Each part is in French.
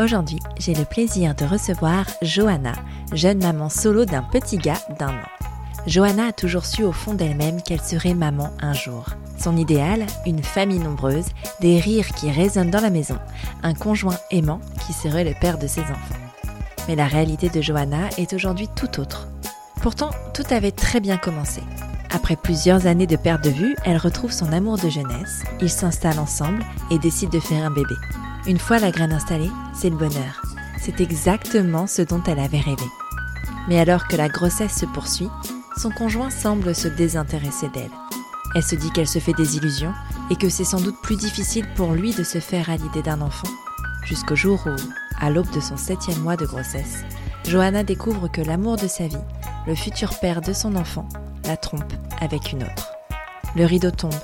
Aujourd'hui, j'ai le plaisir de recevoir Johanna, jeune maman solo d'un petit gars d'un an. Johanna a toujours su au fond d'elle-même qu'elle serait maman un jour. Son idéal, une famille nombreuse, des rires qui résonnent dans la maison, un conjoint aimant qui serait le père de ses enfants. Mais la réalité de Johanna est aujourd'hui tout autre. Pourtant, tout avait très bien commencé. Après plusieurs années de perte de vue, elle retrouve son amour de jeunesse, ils s'installent ensemble et décident de faire un bébé. Une fois la graine installée, c'est le bonheur. C'est exactement ce dont elle avait rêvé. Mais alors que la grossesse se poursuit, son conjoint semble se désintéresser d'elle. Elle se dit qu'elle se fait des illusions et que c'est sans doute plus difficile pour lui de se faire à l'idée d'un enfant. Jusqu'au jour où, à l'aube de son septième mois de grossesse, Johanna découvre que l'amour de sa vie, le futur père de son enfant, la trompe avec une autre. Le rideau tombe,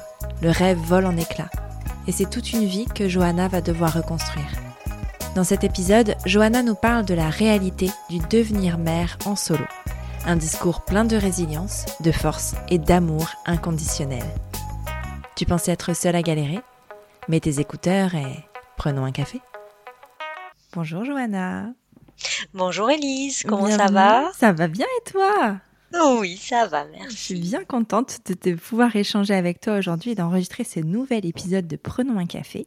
le rêve vole en éclats et c'est toute une vie que Johanna va devoir reconstruire. Dans cet épisode, Johanna nous parle de la réalité du devenir mère en solo. Un discours plein de résilience, de force et d'amour inconditionnel. Tu pensais être seule à galérer? Mets tes écouteurs et prenons un café. Bonjour Johanna. Bonjour Elise, comment ça va? Ça va bien et toi? Oui, ça va, merci. Je suis bien contente de, pouvoir échanger avec toi aujourd'hui et d'enregistrer ce nouvel épisode de Prenons un café.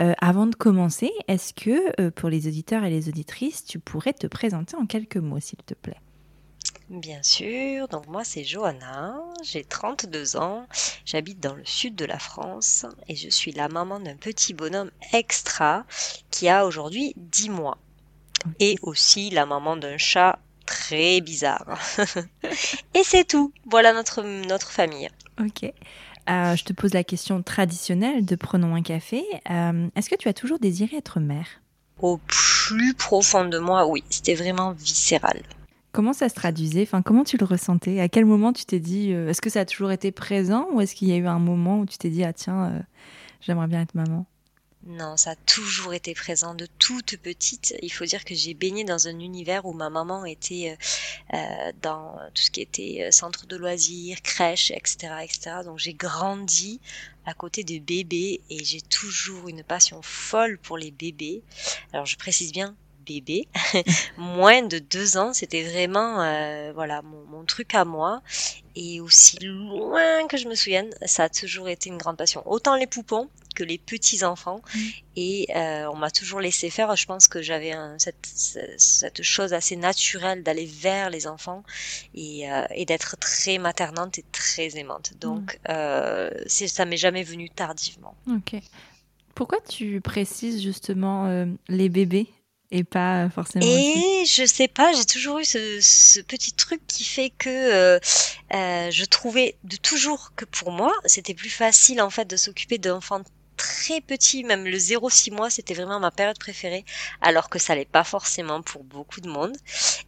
Euh, avant de commencer, est-ce que euh, pour les auditeurs et les auditrices, tu pourrais te présenter en quelques mots, s'il te plaît? Bien sûr, donc moi c'est Johanna, j'ai 32 ans, j'habite dans le sud de la France et je suis la maman d'un petit bonhomme extra qui a aujourd'hui 10 mois. Et aussi la maman d'un chat très bizarre. et c'est tout. Voilà notre, notre famille. Ok. Euh, je te pose la question traditionnelle de Prenons un café. Euh, est-ce que tu as toujours désiré être mère? Au plus profond de moi, oui. C'était vraiment viscéral. Comment ça se traduisait? Enfin, Comment tu le ressentais? À quel moment tu t'es dit euh, Est-ce que ça a toujours été présent? Ou est-ce qu'il y a eu un moment où tu t'es dit Ah tiens, j'aimerais bien être maman? Non, ça a toujours été présent de toute petite. Il faut dire que j'ai baigné dans un univers où ma maman était euh, euh, dans tout ce qui était euh, centre de loisirs, crèche, etc., etc. Donc j'ai grandi à côté de bébés et j'ai toujours une passion folle pour les bébés. Alors je précise bien bébé, moins de deux ans, c'était vraiment voilà mon, mon, truc à moi. Et aussi loin que je me souvienne, ça a toujours été une grande passion. Autant les poupons que les petits enfants mm. et euh, on m'a toujours laissé faire je pense que j'avais cette, cette, chose assez naturelle d'aller vers les enfants et, euh, et d'être très maternante et très aimante donc mm. euh, ça m'est jamais venu tardivement ok pourquoi tu précises justement euh, les bébés? Et pas forcément. Et je sais pas, j'ai toujours eu ce, ce, petit truc qui fait que euh, euh, je trouvais de toujours que pour moi, c'était plus facile en fait de s'occuper d'enfants très petit, même le 0-6 mois, c'était vraiment ma période préférée, alors que ça l'est pas forcément pour beaucoup de monde.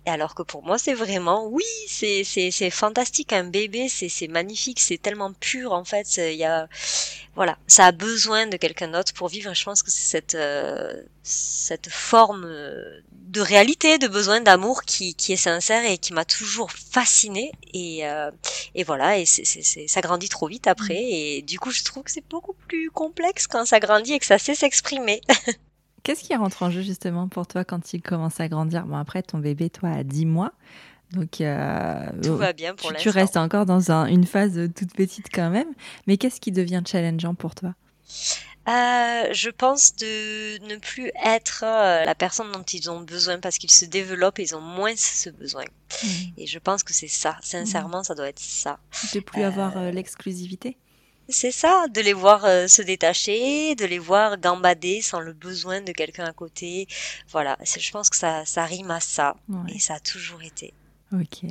Et alors que pour moi, c'est vraiment, oui, c'est, c'est, c'est fantastique, un bébé, c'est, c'est magnifique, c'est tellement pur, en fait, il y a, voilà, ça a besoin de quelqu'un d'autre pour vivre, je pense que c'est cette, euh, cette forme de réalité, de besoin d'amour qui, qui est sincère et qui m'a toujours fascinée. Et, euh, et voilà, et c'est, c'est, ça grandit trop vite après. Mm. Et du coup, je trouve que c'est beaucoup plus complexe quand ça grandit et que ça sait s'exprimer. Qu'est-ce qui rentre en jeu justement pour toi quand il commence à grandir? Bon, après, ton bébé, toi, a 10 mois. Donc, euh, tout va bien pour l'instant. Tu restes encore dans un, une phase toute petite quand même. Mais qu'est-ce qui devient challengeant pour toi? Euh, je pense de ne plus être euh, la personne dont ils ont besoin parce qu'ils se développent et ils ont moins ce besoin. Mmh. Et je pense que c'est ça. Sincèrement, mmh. ça doit être ça. De plus avoir l'exclusivité? C'est ça, de les voir se détacher, de les voir gambader sans le besoin de quelqu'un à côté. Voilà, je pense que ça, ça rime à ça. Et ça a toujours été. Ok.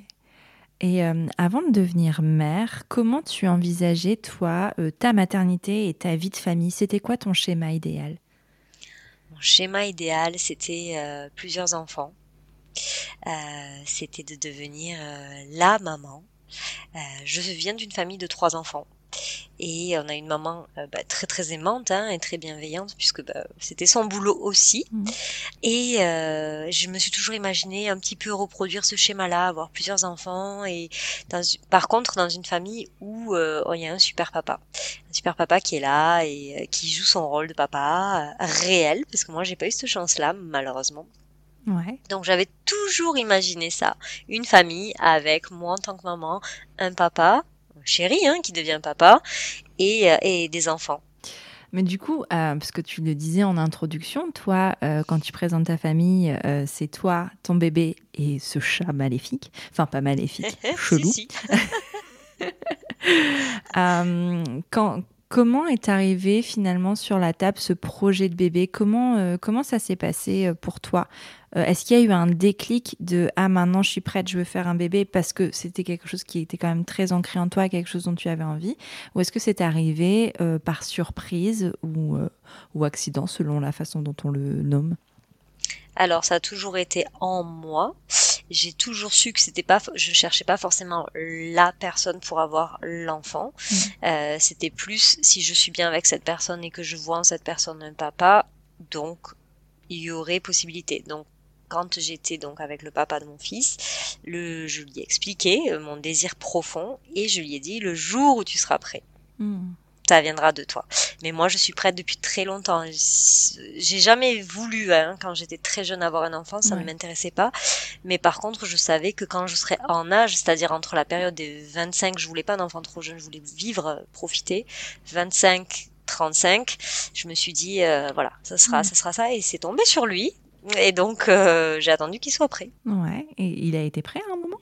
Et euh, avant de devenir mère, comment tu envisageais, toi, euh, ta maternité et ta vie de famille? C'était quoi ton schéma idéal? Mon schéma idéal, c'était euh, plusieurs enfants. c'était de devenir la maman. je viens d'une famille de trois enfants. Et on a une maman euh, bah, très très aimante hein, et très bienveillante puisque bah, c'était son boulot aussi. Mmh. Et euh, je me suis toujours imaginé un petit peu reproduire ce schéma-là, avoir plusieurs enfants et dans, par contre dans une famille où euh, il y a un super papa, un super papa qui est là et qui joue son rôle de papa réel parce que moi j'ai pas eu cette chance-là malheureusement. Ouais. Donc j'avais toujours imaginé ça, une famille avec moi en tant que maman, un papa chéri hein, qui devient papa et, euh, et des enfants. Mais du coup, euh, parce que tu le disais en introduction, toi, euh, quand tu présentes ta famille, c'est toi, ton bébé et ce chat maléfique. Enfin, pas maléfique, chelou. quand, comment est arrivé finalement sur la table ce projet de bébé? Comment, comment ça s'est passé pour toi? Euh, est-ce qu'il y a eu un déclic de ah maintenant je suis prête, je veux faire un bébé parce que c'était quelque chose qui était quand même très ancré en toi, quelque chose dont tu avais envie, ou est-ce que c'est arrivé euh, par surprise ou, euh, ou accident selon la façon dont on le nomme? Alors ça a toujours été en moi. J'ai toujours su que c'était pas, je cherchais pas forcément la personne pour avoir l'enfant. Mmh. c'était plus si je suis bien avec cette personne et que je vois en cette personne un papa, donc il y aurait possibilité. Donc quand j'étais donc avec le papa de mon fils, le, je lui ai expliqué euh, mon désir profond et je lui ai dit le jour où tu seras prêt. Hmm. Ça viendra de toi. Mais moi, je suis prête depuis très longtemps. J'ai jamais voulu, hein, quand j'étais très jeune, avoir un enfant. Ça ne m'intéressait pas. Mais par contre, je savais que quand je serais en âge, c'est-à-dire entre la période des 25, je voulais pas d'un enfant trop jeune, je voulais vivre, profiter. 25, 35, je me suis dit, euh, voilà, ça sera, hmm. ça sera ça. Et c'est tombé sur lui. Et donc, euh, j'ai attendu qu'il soit prêt. Ouais. Et il a été prêt à un moment?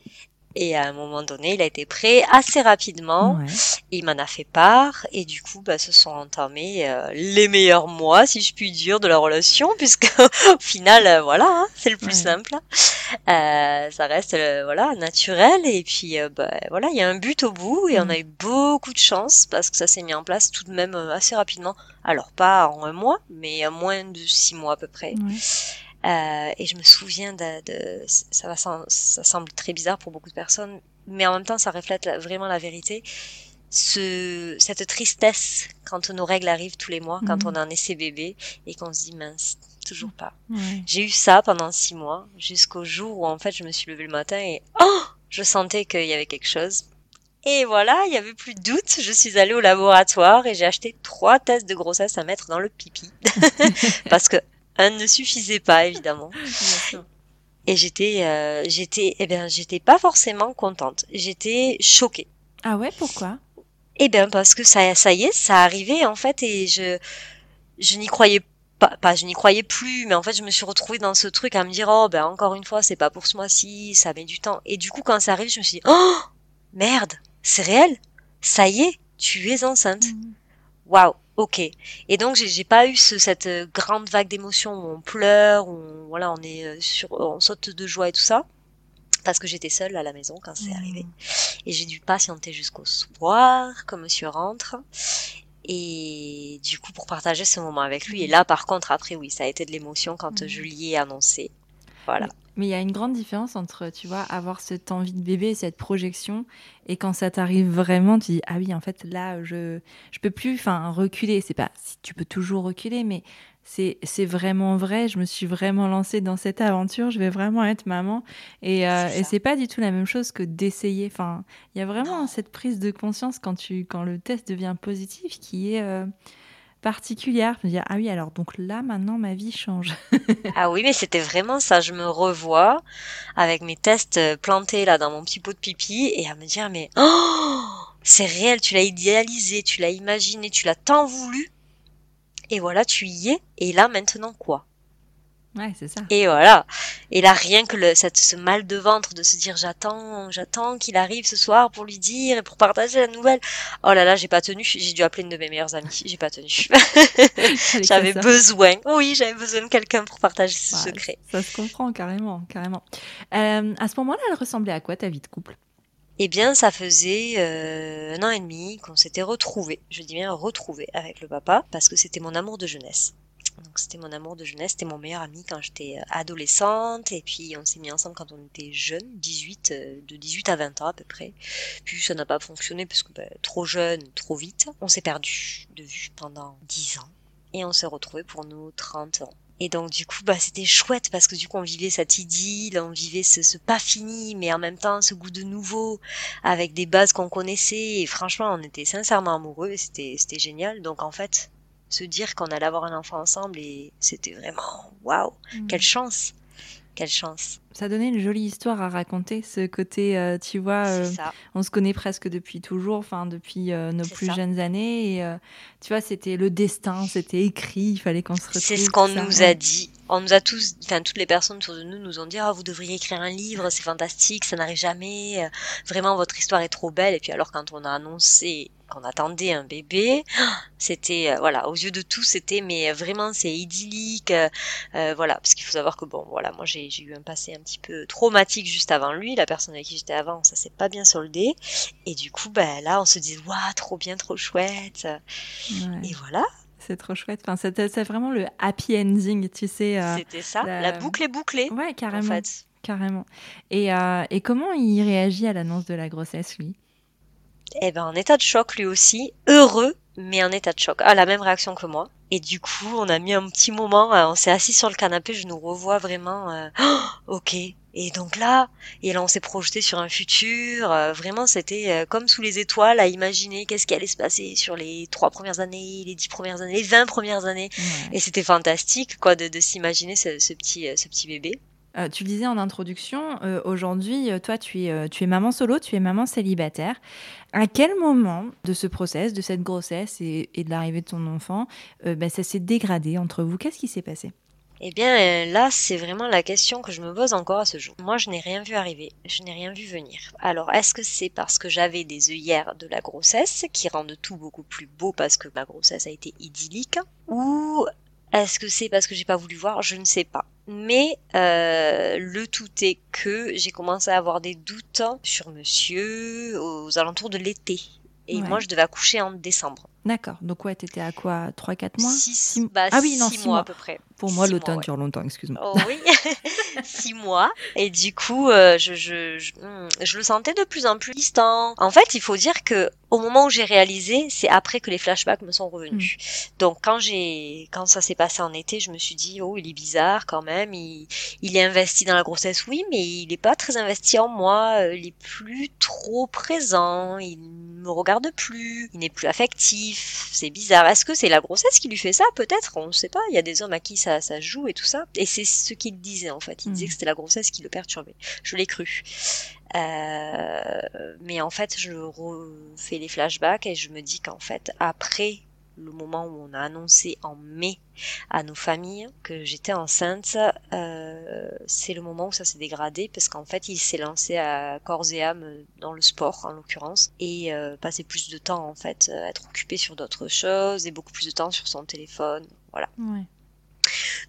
Et à un moment donné, il a été prêt assez rapidement. Il m'en a fait part. Et du coup, bah, se sont entamés euh, les meilleurs mois, si je puis dire, de la relation, puisque au final, euh, voilà, hein, c'est le plus simple. Euh, ça reste voilà naturel. Et puis, bah, voilà, il y a un but au bout. Et on mm. a eu beaucoup de chance parce que ça s'est mis en place tout de même assez rapidement. Alors pas en un mois, mais à moins de six mois à peu près. Euh, et je me souviens de, de ça, va, ça semble très bizarre pour beaucoup de personnes, mais en même temps, ça reflète vraiment la vérité. Ce, cette tristesse quand nos règles arrivent tous les mois, quand mhm. on a un essai bébé et qu'on se dit mince, toujours pas. J'ai eu ça pendant six mois, jusqu'au jour où en fait je me suis levée le matin et oh, je sentais qu'il y avait quelque chose. Et voilà, il y avait plus de doute. Je suis allée au laboratoire et j'ai acheté trois tests de grossesse à mettre dans le pipi parce que un ne suffisait pas, évidemment. Et j'étais, euh, j'étais, eh bien, j'étais pas forcément contente. J'étais choquée. Ah ouais, pourquoi? Eh bien, parce que ça, ça y est, ça arrivait en fait, et je, je n'y croyais pas, pas, je n'y croyais plus, mais en fait, je me suis retrouvée dans ce truc à me dire, oh, ben encore une fois, c'est pas pour ce mois-ci, ça met du temps. Et du coup, quand ça arrive, je me suis dit, oh, merde, c'est réel, ça y est, tu es enceinte. Mmh. Waouh. Ok. Et donc j'ai pas eu cette euh, grande vague d'émotions où on pleure, où on, voilà, on est euh, sur, on saute de joie et tout ça, parce que j'étais seule à la maison quand c'est arrivé. Mmh. Et j'ai dû patienter jusqu'au soir, comme Monsieur rentre. Et du coup, pour partager ce moment avec lui. Et là, par contre, après, oui, ça a été de l'émotion quand mmh. je lui ai annoncé. Voilà. Mais il y a une grande différence entre, tu vois, avoir cette envie de bébé, cette projection, et quand ça t'arrive vraiment, tu dis ah oui, en fait là, je je peux plus, enfin reculer. C'est pas si tu peux toujours reculer, mais c'est c'est vraiment vrai. Je me suis vraiment lancée dans cette aventure. Je vais vraiment être maman, et euh, et c'est pas du tout la même chose que d'essayer. Enfin, il y a vraiment cette prise de conscience quand tu quand le test devient positif, qui est euh, particulière. Je me dire, ah oui, alors donc là, maintenant, ma vie change. ah oui, mais c'était vraiment ça. Je me revois avec mes tests euh, plantés là dans mon petit pot de pipi et à me dire, mais oh, c'est réel, tu l'as idéalisé, tu l'as imaginé, tu l'as tant voulu. Et voilà, tu y es. Et là, maintenant quoi? Ouais, c'est ça. Et voilà. Et là, rien que le, cette, ce mal de ventre de se dire j'attends, j'attends qu'il arrive ce soir pour lui dire et pour partager la nouvelle. Oh là là, j'ai pas tenu. J'ai dû appeler une de mes meilleures amies. J'ai pas tenu. j'avais besoin. Oui, j'avais besoin de quelqu'un pour partager ce secret. Ça se comprend carrément, carrément. Euh, à ce moment-là, elle ressemblait à quoi ta vie de couple? Eh bien, ça faisait euh, un an et demi qu'on s'était retrouvés. Je dis bien retrouvés avec le papa parce que c'était mon amour de jeunesse. Donc c'était mon amour de jeunesse, c'était mon meilleur ami quand j'étais euh, adolescente et puis on s'est mis ensemble quand on était jeune, 18, euh, de 18 à 20 ans à peu près. Puis ça n'a pas fonctionné parce que ben, trop jeune, trop vite. On s'est perdu de vue pendant 10 ans et on s'est retrouvé pour nos 30 ans. Et donc du coup, bah c'était chouette parce que du coup on vivait cette idylle, on vivait ce, pas fini, mais en même temps ce goût de nouveau, avec des bases qu'on connaissait. Et franchement, on était sincèrement amoureux et c'était c'était génial. Donc en fait, se dire qu'on allait avoir un enfant ensemble et c'était vraiment waouh, mmh. quelle chance, quelle chance ça donnait une jolie histoire à raconter, ce côté, euh, tu vois, euh, on se connaît presque depuis toujours, enfin depuis euh, nos plus jeunes années, et tu vois, c'était le destin, c'était écrit, il fallait qu'on se retrouve. C'est ce qu'on nous a dit. On nous a tous, enfin toutes les personnes autour de nous nous ont dit, oh, vous devriez écrire un livre, c'est fantastique, ça n'arrive jamais, vraiment votre histoire est trop belle. Et puis alors quand on a annoncé qu'on attendait un bébé, c'était voilà aux yeux de tous c'était mais vraiment c'est idyllique, voilà parce qu'il faut savoir que bon voilà moi j'ai eu un passé un petit peu traumatique juste avant lui. La personne avec qui j'étais avant, ça s'est pas bien soldé. Et du coup, ben, là, on se dit, waouh, trop bien, trop chouette. Et voilà. C'est trop chouette. Enfin, c'est vraiment le happy ending, tu sais. Euh, C'était ça. La... boucle est bouclée. Ouais, carrément. En fait. Carrément. Et, euh, et comment il réagit à l'annonce de la grossesse, lui? Eh ben, en état de choc, lui aussi. Heureux, mais en état de choc. Ah, la même réaction que moi. Et du coup, on a mis un petit moment, euh, on s'est assis sur le canapé, je nous revois vraiment, euh, ok. Et donc là, et là on s'est projeté sur un futur, euh, vraiment c'était comme sous les étoiles à imaginer qu'est-ce qui allait se passer sur les trois premières années, les dix premières années, les vingt premières années. Et c'était fantastique quoi de, de s'imaginer ce, ce, petit, ce petit bébé. Euh, tu disais en introduction, euh, aujourd'hui, euh, toi, tu es, maman solo, tu es maman célibataire. À quel moment de ce process, de cette grossesse et, de l'arrivée de ton enfant, ben, ça s'est dégradé entre vous? Qu'est-ce qui s'est passé? Eh bien, là, c'est vraiment la question que je me pose encore à ce jour. Moi, je n'ai rien vu arriver, je n'ai rien vu venir. Alors, est-ce que c'est parce que j'avais des œillères de la grossesse qui rendent tout beaucoup plus beau parce que ma grossesse a été idyllique? Ou est-ce que c'est parce que j'ai pas voulu voir? Je ne sais pas. Mais euh, le tout est que j'ai commencé à avoir des doutes sur monsieur aux alentours de l'été. Et moi, je devais accoucher en décembre. D'accord. Donc, ouais, t'étais à quoi? 3-4 mois? 6 bah, Ah oui, non, 6 mois, à peu près. Pour moi, l'automne dure longtemps, excuse-moi. Oh, oui, 6 mois. Et du coup, euh, je, je, je, hmm, je, le sentais de plus en plus distant. En fait, il faut dire que au moment où j'ai réalisé, c'est après que les flashbacks me sont revenus. Hmm. Donc, quand j'ai, quand ça s'est passé en été, je me suis dit, oh, il est bizarre quand même. Il, il est investi dans la grossesse, oui, mais il n'est pas très investi en moi. Euh, il est plus trop présent. Il me regarde plus. Il n'est plus affectif c'est bizarre. Est-ce que c'est la grossesse qui lui fait ça? Peut-être, on ne sait pas. Il y a des hommes à qui ça, ça joue et tout ça. Et c'est ce qu'il disait en fait. Il disait hmm. que c'était la grossesse qui le perturbait. Je l'ai cru. Euh, mais en fait, je refais les flashbacks et je me dis qu'en fait, après le moment où on a annoncé en mai à nos familles que j'étais enceinte, euh, c'est le moment où ça s'est dégradé parce qu'en fait il s'est lancé à corps et âme dans le sport en l'occurrence et euh, plus de temps en fait, euh, être occupé sur d'autres choses et beaucoup plus de temps sur son téléphone, voilà.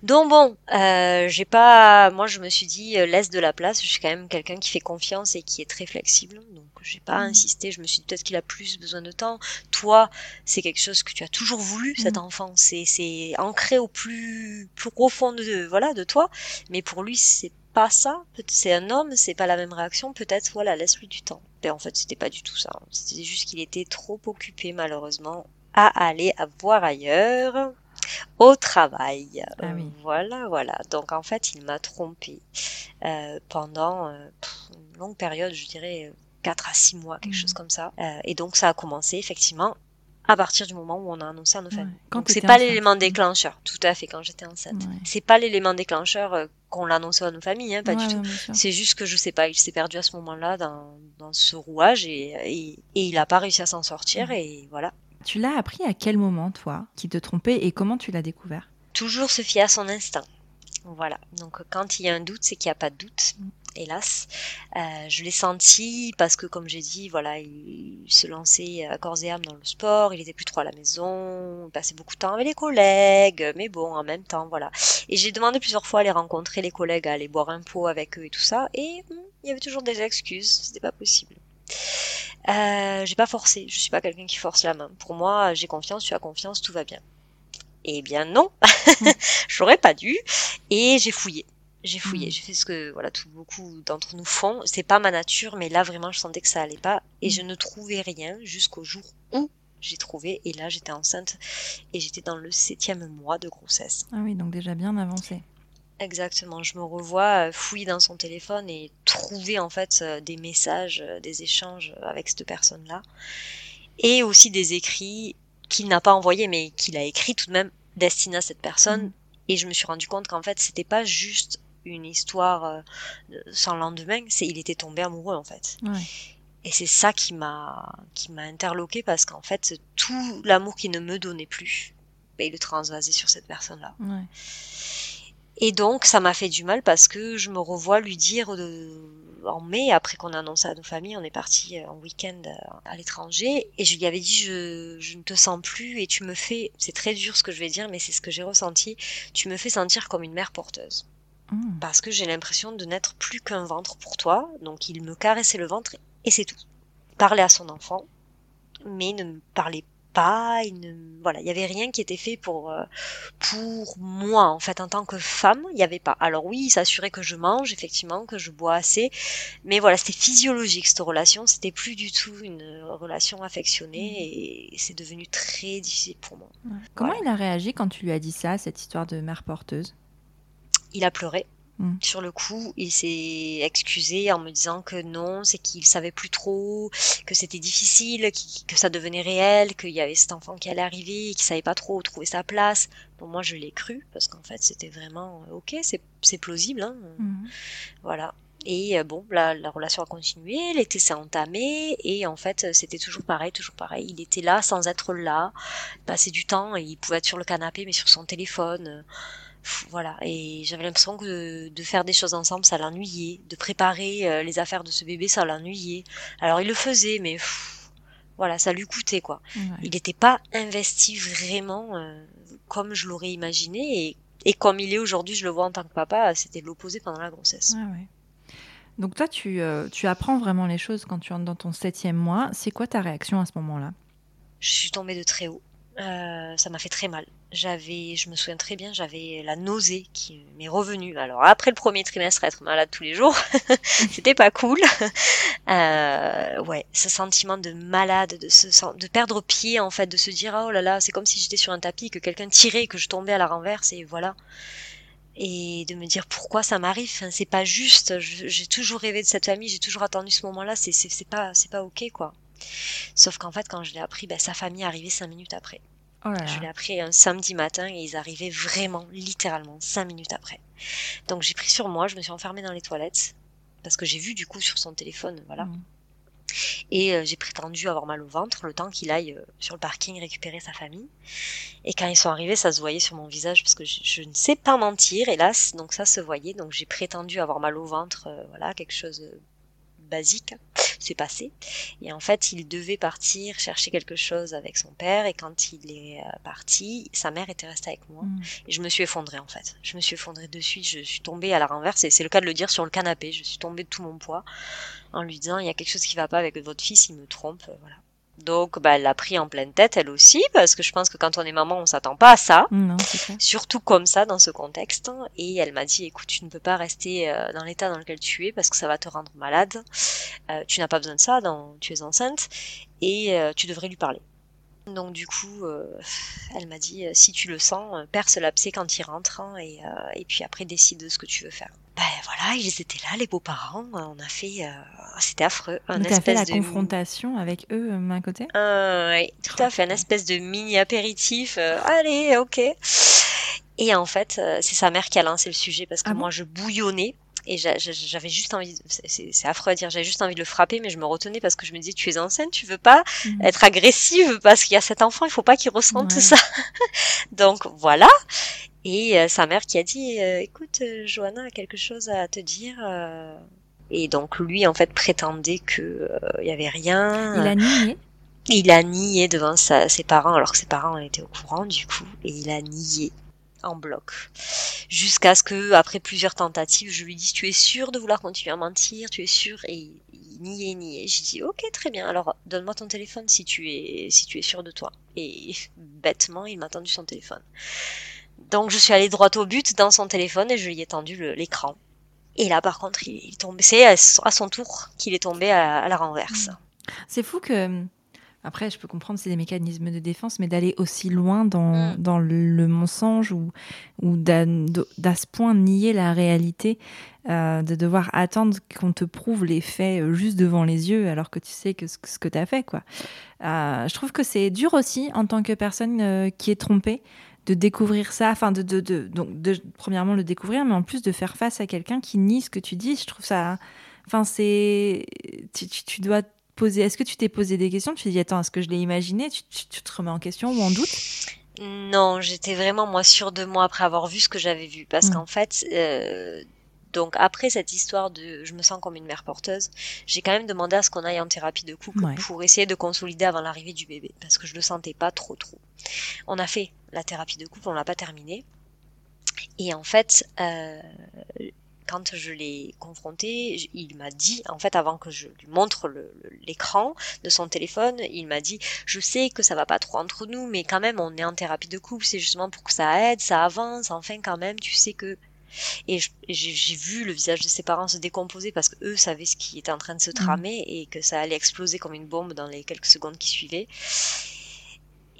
Donc bon, euh, j'ai pas, moi je me suis dit euh, laisse de la place. Je suis quand même quelqu'un qui fait confiance et qui est très flexible, donc j'ai pas mm. insisté. Je me suis dit peut-être qu'il a plus besoin de temps. Toi, c'est quelque chose que tu as toujours voulu, cet mm. enfant. C'est c'est ancré au plus plus profond de voilà de toi, mais pour lui c'est pas ça. C'est un homme, c'est pas la même réaction. Peut-être voilà, laisse-lui du temps. Mais en fait, c'était pas du tout ça. C'était juste qu'il était trop occupé malheureusement à aller à voir ailleurs au travail. Ah voilà, voilà. Donc en fait, il m'a trompé euh, pendant euh, une longue période, je dirais 4 à 6 mois, quelque chose mmh. comme ça. Euh, et donc ça a commencé effectivement à partir du moment où on a annoncé à nos familles. donc c'est pas l'élément déclencheur, tout à fait quand j'étais enceinte. C'est pas l'élément déclencheur qu'on l'a annoncé à nos familles, hein, pas du tout. C'est juste que je sais pas, il s'est perdu à ce moment-là dans, dans ce rouage et, et, il a pas réussi à s'en sortir et voilà. Tu l'as appris à quel moment, toi, qui te trompait et comment tu l'as découvert? Toujours se fier à son instinct. Voilà. Donc quand il y a un doute, c'est qu'il n'y a pas de doute. Hélas, euh, je l'ai senti parce que, comme j'ai dit, voilà, il, se lançait à corps et âme dans le sport. Il était plus trop à la maison, il passait beaucoup de temps avec les collègues, mais bon, en même temps, voilà. Et j'ai demandé plusieurs fois à les rencontrer, les collègues, à aller boire un pot avec eux et tout ça, et hmm, il y avait toujours des excuses. C'était pas possible. Euh, j'ai pas forcé, je suis pas quelqu'un qui force la main. Pour moi, j'ai confiance, tu as confiance, tout va bien. Eh bien non, j'aurais pas dû. Et j'ai fouillé. J'ai fouillé, mm. j'ai fait ce que voilà tout beaucoup d'entre nous font. C'est pas ma nature, mais là vraiment je sentais que ça allait pas et mm. je ne trouvais rien jusqu'au jour où j'ai trouvé et là j'étais enceinte et j'étais dans le septième mois de grossesse. Ah oui, donc déjà bien avancé. Exactement, je me revois euh, fouiller dans son téléphone et trouver en fait euh, des messages, euh, des échanges avec cette personne-là et aussi des écrits qu'il n'a pas envoyés mais qu'il a écrit tout de même destinés à cette personne. Mm. Et je me suis rendu compte qu'en fait, c'était pas juste une histoire sans lendemain, c'est il était tombé amoureux en fait. Et c'est ça qui m'a qui m'a interloqué parce qu'en fait tout l'amour qu'il ne me donnait plus, ben, il le transvasait sur cette personne-là. Et donc ça m'a fait du mal parce que je me revois lui dire de, en mai, après qu'on a annoncé à nos familles, on est parti euh, en week-end euh, à l'étranger et je lui avais dit je, je ne te sens plus et tu me fais, c'est très dur ce que je vais dire mais c'est ce que j'ai ressenti, tu me fais sentir comme une mère porteuse. Mm. Parce que j'ai l'impression de n'être plus qu'un ventre pour toi. Donc il me caressait le ventre et c'est tout. Parlait à son enfant, mais ne me parlait pas. Il ne, voilà, il y avait rien qui était fait pour euh, pour moi en fait en tant que femme. Il n'y avait pas. Alors oui, il s'assurait que je mange effectivement, que je bois assez, mais voilà, c'était physiologique cette relation. C'était plus du tout une relation affectionnée mm. et c'est devenu très difficile pour moi. Comment il a réagi quand tu lui as dit ça, cette histoire de mère porteuse? Il a pleuré. Mm. Sur le coup, il s'est excusé en me disant que non, c'est qu'il savait plus trop, que c'était difficile, que ça devenait réel, qu'il y avait cet enfant qui allait arriver, qu'il savait pas trop où trouver sa place. Bon, moi, je l'ai cru parce qu'en fait, c'était vraiment euh, ok, c'est plausible, hein. Mm. Voilà. Et euh, bon, la, la relation a continué, l'été s'est entamé, et en fait, c'était toujours pareil, toujours pareil. Il était là sans être là, il passait du temps, et il pouvait être sur le canapé, mais sur son téléphone voilà. Et j'avais l'impression que de, faire des choses ensemble ça l'ennuyait. De préparer euh, les affaires de ce bébé ça l'ennuyait. Alors il le faisait mais voilà ça lui coûtait quoi. Il n'était pas investi vraiment euh, comme je l'aurais imaginé. Et, et, comme il est aujourd'hui je le vois en tant que papa c'était l'opposé pendant la grossesse. Donc toi tu, euh, tu apprends vraiment les choses quand tu entres dans ton septième mois. C'est quoi ta réaction à ce moment là je suis tombée de très haut. Euh, ça m'a fait très mal. J'avais, je me souviens très bien, j'avais la nausée qui m'est revenue. Alors après le premier trimestre, être malade tous les jours, c'était pas cool. Euh, ouais, ce sentiment de malade, de se, de perdre pied en fait, de se dire oh là là, c'est comme si j'étais sur un tapis, que quelqu'un tirait, que je tombais à la renverse et voilà. Et de me dire pourquoi ça m'arrive, c'est pas juste. J'ai toujours rêvé de cette famille, j'ai toujours attendu ce moment-là. C'est pas c'est pas ok quoi. Sauf qu'en fait, quand je l'ai appris, ben, sa famille arrivait cinq minutes après. Oh je l'ai appris un samedi matin et ils arrivaient vraiment, littéralement, cinq minutes après. Donc j'ai pris sur moi, je me suis enfermée dans les toilettes parce que j'ai vu du coup sur son téléphone, voilà. Mm. Et euh, j'ai prétendu avoir mal au ventre le temps qu'il aille euh, sur le parking récupérer sa famille. Et quand ils sont arrivés, ça se voyait sur mon visage parce que je, ne sais pas mentir, hélas, donc ça se voyait. Donc j'ai prétendu avoir mal au ventre, euh, voilà, quelque chose basique s'est passé. Et en fait, il devait partir chercher quelque chose avec son père. Et quand il est euh, parti, sa mère était restée avec moi. Mm. Et je me suis effondrée en fait. Je me suis effondrée dessus. Je suis tombée à la renverse. Et c'est le cas de le dire sur le canapé. Je suis tombée de tout mon poids en lui disant il y a quelque chose qui va pas avec votre fils. Il me trompe. Voilà. Donc, bah, elle l'a pris en pleine tête, elle aussi, parce que je pense que quand on est maman, on s'attend pas à ça. Surtout comme ça, dans ce contexte. Et elle m'a dit, écoute, tu ne peux pas rester euh, dans l'état dans lequel tu es, parce que ça va te rendre malade. Euh, tu n'as pas besoin de ça, dans, tu es enceinte, et euh, tu devrais lui parler. Donc du coup, elle m'a dit, si tu le sens, perce l'abcès quand il rentre, hein, et, et puis après décide de ce que tu veux faire ben voilà, ils étaient là, les beaux-parents. On a fait, euh, c'était affreux. Un espèce fait la de... confrontation avec eux, à côté? Euh, oui, tout à fait, un espèce de mini apéritif. Euh, allez, ok. Et en fait, c'est sa mère qui a lancé le sujet parce que ah moi, je bouillonnais. Et j'avais juste envie, c'est affreux à dire, j'avais juste envie de le frapper, mais je me retenais parce que je me disais, tu es enceinte, tu veux pas mhm. être agressive parce qu'il y a cet enfant, il faut pas qu'il ressente tout ça. Donc voilà. Et euh, sa mère qui a dit, euh, écoute, euh, Johanna a quelque chose à te dire. Et donc lui, en fait, prétendait que il y avait rien. Il a nié. Il a nié devant ses parents, alors que ses parents étaient au courant du coup, et il a nié en bloc. Jusqu'à ce que, après plusieurs tentatives, je lui dise, tu es sûr de vouloir continuer à mentir, tu es sûr, et il nié, nié. J'ai dit ok, très bien. Alors donne-moi ton téléphone si tu es si tu es sûr de toi. Et bêtement, il m'a tendu son téléphone. Donc je suis allée droit au but dans son téléphone et je lui ai tendu l'écran. Et là, par contre, il tombé. C'est à son tour qu'il est tombé à, la renverse. C'est fou que. Après, je peux comprendre, c'est des mécanismes de défense, mais d'aller aussi loin dans, mm. dans le, mensonge ou, ou d'à ce point nier la réalité, euh, de devoir attendre qu'on te prouve les faits euh, juste devant les yeux alors que tu sais que ce, que tu as fait. Quoi. Euh, je trouve que c'est dur aussi en tant que personne qui est trompée de découvrir ça, enfin de, de, de, donc de premièrement le découvrir, mais en plus de faire face à quelqu'un qui nie ce que tu dis. Je trouve ça, enfin c'est, tu, tu, dois Est-ce que tu t'es posé des questions? Tu te dis attends, est-ce que je l'ai imaginé? Tu, tu, te remets en question ou en doute? Non, j'étais vraiment moi sûre de moi après avoir vu ce que j'avais vu, parce mmh. qu'en fait. Euh, donc après cette histoire de je me sens comme une mère porteuse, j'ai quand même demandé à ce qu'on aille en thérapie de couple pour essayer de consolider avant l'arrivée du bébé parce que je le sentais pas trop trop. On a fait la thérapie de couple, on l'a pas terminée. Et en fait, euh, quand je l'ai confronté, il m'a dit, en fait, avant que je lui montre l'écran de son téléphone, il m'a dit, je sais que ça va pas trop entre nous, mais quand même, on est en thérapie de couple, c'est justement pour que ça aide, ça avance, enfin, quand même, tu sais que et j'ai vu le visage de ses parents se décomposer parce qu'eux savaient ce qui était en train de se tramer et que ça allait exploser comme une bombe dans les quelques secondes qui suivaient.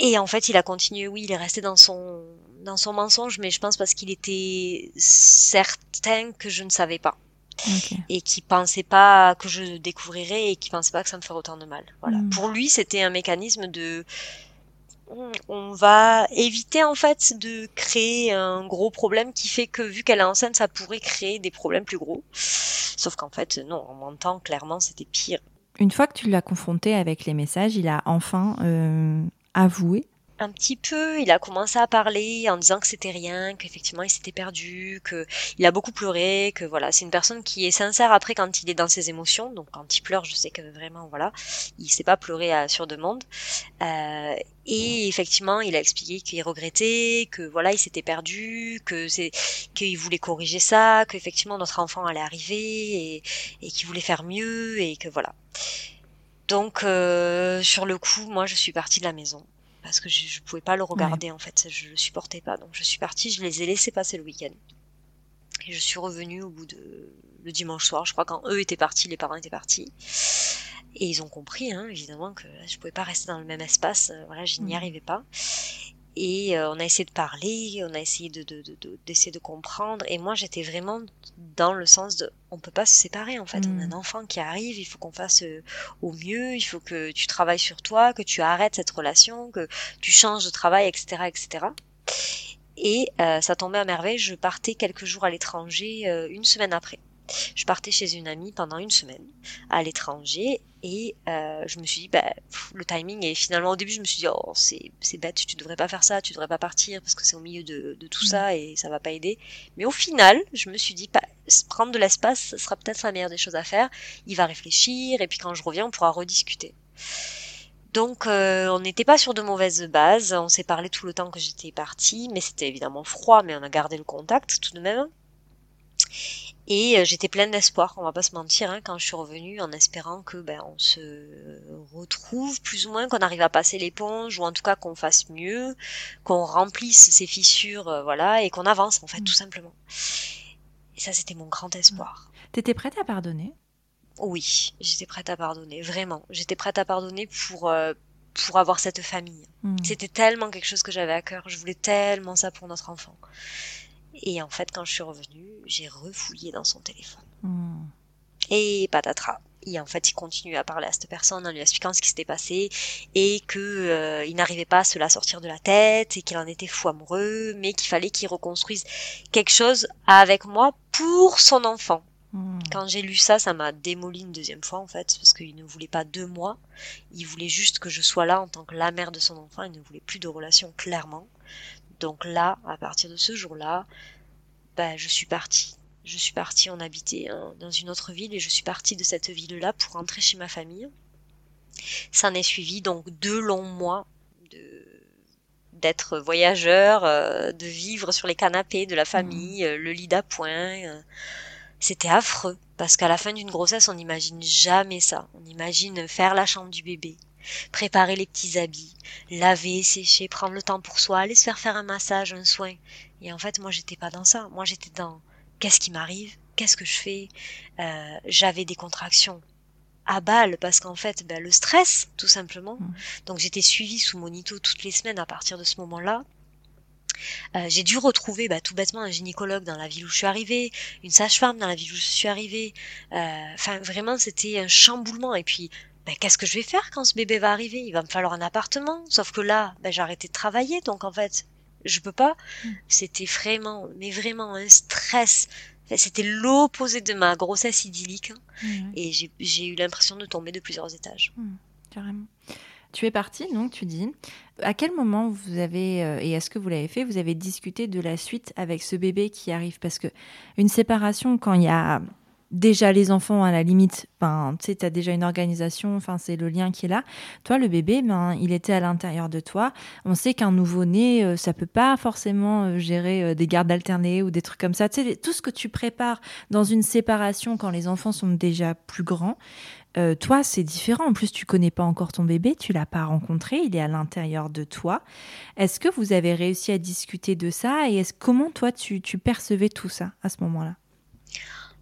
Et en fait, il a continué, oui, il est resté dans son, dans son mensonge, mais je pense parce qu'il était certain que je ne savais pas. Et qui pensait pas que je découvrirais et qui pensait pas que ça me ferait autant de mal. Voilà. Mm. Pour lui, c'était un mécanisme de on va éviter en fait de créer un gros problème qui fait que vu qu'elle est enceinte, ça pourrait créer des problèmes plus gros. Sauf qu'en fait, non, en mentant, clairement, c'était pire. Une fois que tu l'as confronté avec les messages, il a enfin euh, avoué un petit peu, il a commencé à parler en disant que c'était rien, qu'effectivement il s'était perdu, que il a beaucoup pleuré, que voilà, c'est une personne qui est sincère après quand il est dans ses émotions, donc quand il pleure, je sais que vraiment voilà, il sait pas pleurer à, sur demande. Euh, et effectivement, il a expliqué qu'il regrettait, que voilà, il s'était perdu, que c'est qu'il voulait corriger ça, qu'effectivement notre enfant allait arriver et, et qu'il voulait faire mieux et que voilà. Donc euh, sur le coup, moi je suis partie de la maison parce que je, ne pouvais pas le regarder en fait, je le supportais pas. Donc je suis partie, je les ai laissés passer le week-end. Et je suis revenue au bout de le dimanche soir, je crois quand eux étaient partis, les parents étaient partis. Et ils ont compris, hein, évidemment, que je pouvais pas rester dans le même espace. Euh, voilà, je n'y arrivais pas. Et euh, on a essayé de parler, on a essayé de, d'essayer de, comprendre. Et moi, j'étais vraiment dans le sens de, on peut pas se séparer en fait. On a un mm. enfant qui arrive, il faut qu'on fasse euh, au mieux, il faut que tu travailles sur toi, que tu arrêtes cette relation, que tu changes de travail, etc., etc. Et euh, ça tombait à merveille. Je partais quelques jours à l'étranger une semaine après. Je partais chez une amie pendant une semaine à l'étranger et euh, je me suis dit, bah, le timing, et finalement au début je me suis dit, oh c'est, bête, tu devrais pas faire ça, tu devrais pas partir parce que c'est au milieu de, tout ça mm. et ça va pas aider. Mais au final, je me suis dit, bah, prendre de l'espace, ce sera peut-être la meilleure des choses à faire. Il va réfléchir et puis quand je reviens, on pourra rediscuter. Donc euh, on n'était pas sur de mauvaises bases, on s'est parlé tout le temps que j'étais partie, mais c'était évidemment froid, mais on a gardé le contact tout de même. Et euh, j'étais pleine d'espoir, on va pas se mentir, hein, quand je suis revenue, en espérant que ben on se retrouve plus ou moins, qu'on arrive à passer l'éponge, ou en tout cas qu'on fasse mieux, qu'on remplisse ces fissures, euh, voilà, et qu'on avance en fait, tout mm. simplement. Et ça, c'était mon grand espoir. T'étais prête à pardonner? Oui, j'étais prête à pardonner, vraiment. J'étais prête à pardonner pour euh, pour avoir cette famille. Mm. C'était tellement quelque chose que j'avais à cœur. Je voulais tellement ça pour notre enfant. Et en fait, quand je suis revenue, j'ai refouillé dans son téléphone. Hmm. Et patatras. Et en fait, il continue à parler à cette personne en lui expliquant ce qui s'était passé et que euh, il n'arrivait pas à se la sortir de la tête et qu'il en était fou amoureux, mais qu'il fallait qu'il reconstruise quelque chose avec moi pour son enfant. Hmm. Quand j'ai lu ça, ça m'a démoli une deuxième fois en fait, parce qu'il ne voulait pas de moi, il voulait juste que je sois là en tant que la mère de son enfant, il ne voulait plus de relation clairement. Donc là, à partir de ce jour-là, bah, je suis partie. Je suis partie, on habitait hein, dans une autre ville et je suis partie de cette ville-là pour rentrer chez ma famille. Ça en est suivi donc deux longs mois de d'être voyageur, euh, de vivre sur les canapés de la famille, mmh. euh, le lit d'appoint. Euh. C'était affreux Parce qu'à la fin d'une grossesse, on n'imagine jamais ça. On imagine faire la chambre du bébé, préparer les petits habits, laver, sécher, prendre le temps pour soi, aller se faire faire un massage, un soin. Et en fait, moi, j'étais pas dans ça. Moi, j'étais dans qu'est-ce qui m'arrive, qu'est-ce que je fais. Euh, j'avais des contractions à balle parce qu'en fait, ben, le stress, tout simplement. Mmh. Donc, j'étais suivie sous monito toutes les semaines à partir de ce moment-là. Euh, j'ai dû retrouver bah, tout bêtement un gynécologue dans la ville où je suis arrivée, une sage-femme dans la ville où je suis arrivée. Euh, enfin, vraiment, c'était un chamboulement. Et puis, ben, qu'est-ce que je vais faire quand ce bébé va arriver? Il va me falloir un appartement. Sauf que là, ben, j'ai arrêté de travailler, donc en fait, je peux pas. Mm. C'était vraiment, mais vraiment un stress. C'était l'opposé de ma grossesse idyllique. Hein. Mm. Et j'ai eu l'impression de tomber de plusieurs étages. Mm, carrément. Tu es partie, donc tu dis. À quel moment vous avez, euh, et est-ce que vous l'avez fait, vous avez discuté de la suite avec ce bébé qui arrive? Parce que une séparation, quand il y a déjà les enfants à la limite, ben, tu as déjà une organisation, enfin, c'est le lien qui est là. Toi, le bébé, ben, il était à l'intérieur de toi. On sait qu'un nouveau-né, euh, ça peut pas forcément euh, gérer euh, des gardes alternés ou des trucs comme ça. Tout ce que tu prépares dans une séparation quand les enfants sont déjà plus grands, toi, c'est différent. En plus, tu connais pas encore ton bébé, tu l'as pas rencontré, il est à l'intérieur de toi. Est-ce que vous avez réussi à discuter de ça et est-ce comment toi tu percevais tout ça à ce moment-là?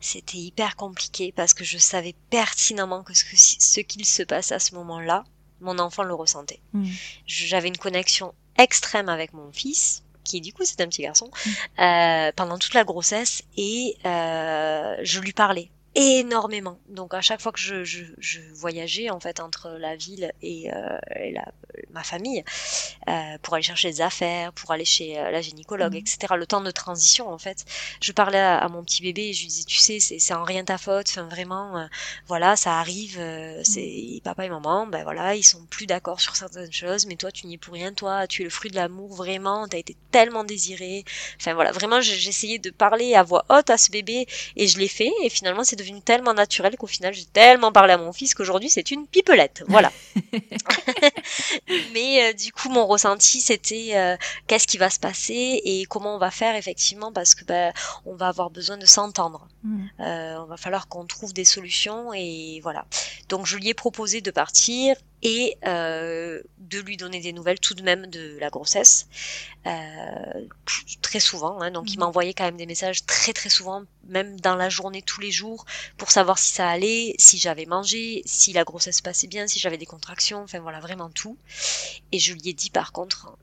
C'était hyper compliqué parce que je savais pertinemment que ce, qu'il se passe à ce moment-là, mon enfant le ressentait. Mm. J'avais une connexion extrême avec mon fils, qui du coup c'est un petit garçon, mm. euh, pendant toute la grossesse et euh, je lui parlais énormément. Donc à chaque fois que je, je, je voyageais en fait entre la ville et, euh, et la, ma famille euh, pour aller chercher des affaires, pour aller chez euh, la gynécologue, mmh. etc. Le temps de transition en fait, je parlais à, mon petit bébé et je lui disais tu sais c'est en rien ta faute, enfin vraiment euh, voilà ça arrive, euh, c'est mmh. papa et maman ben voilà ils sont plus d'accord sur certaines choses, mais toi tu n'y es pour rien, toi tu es le fruit de l'amour vraiment, t'as été tellement désiré, enfin voilà vraiment j'essayais de parler à voix haute à ce bébé et je l'ai fait et finalement c'est devenu tellement naturel qu'au final j'ai tellement parlé à mon fils qu'aujourd'hui c'est une pipelette. Voilà. Mais euh, du coup mon ressenti c'était euh, qu'est-ce qui va se passer et comment on va faire effectivement parce que ben on va avoir besoin de s'entendre. Mm. Euh, on va falloir qu'on trouve des solutions et voilà. Donc je lui ai proposé de partir et euh, de lui donner des nouvelles tout de même de la grossesse. Euh, très souvent hein, donc il mhm. m'envoyait quand même des messages très très souvent même dans la journée tous les jours pour savoir si ça allait si j'avais mangé si la grossesse passait bien si j'avais des contractions. Enfin voilà vraiment tout. Et je lui ai dit par contre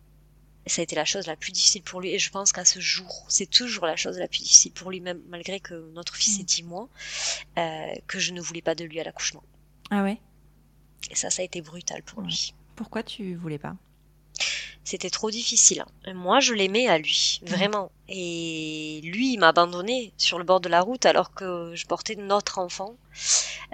ça a été la chose la plus difficile pour lui. Et je pense qu'à ce jour c'est toujours la chose la plus difficile pour lui même malgré que notre fils ait 10 mhm. mois euh, que je ne voulais pas de lui à l'accouchement. Ah ouais? Et ça, ça a été brutal pour lui. Pourquoi tu voulais pas? C'était trop difficile. Moi, je l'aimais à lui, vraiment. Et lui, il m'a abandonné sur le bord de la route alors que je portais notre enfant.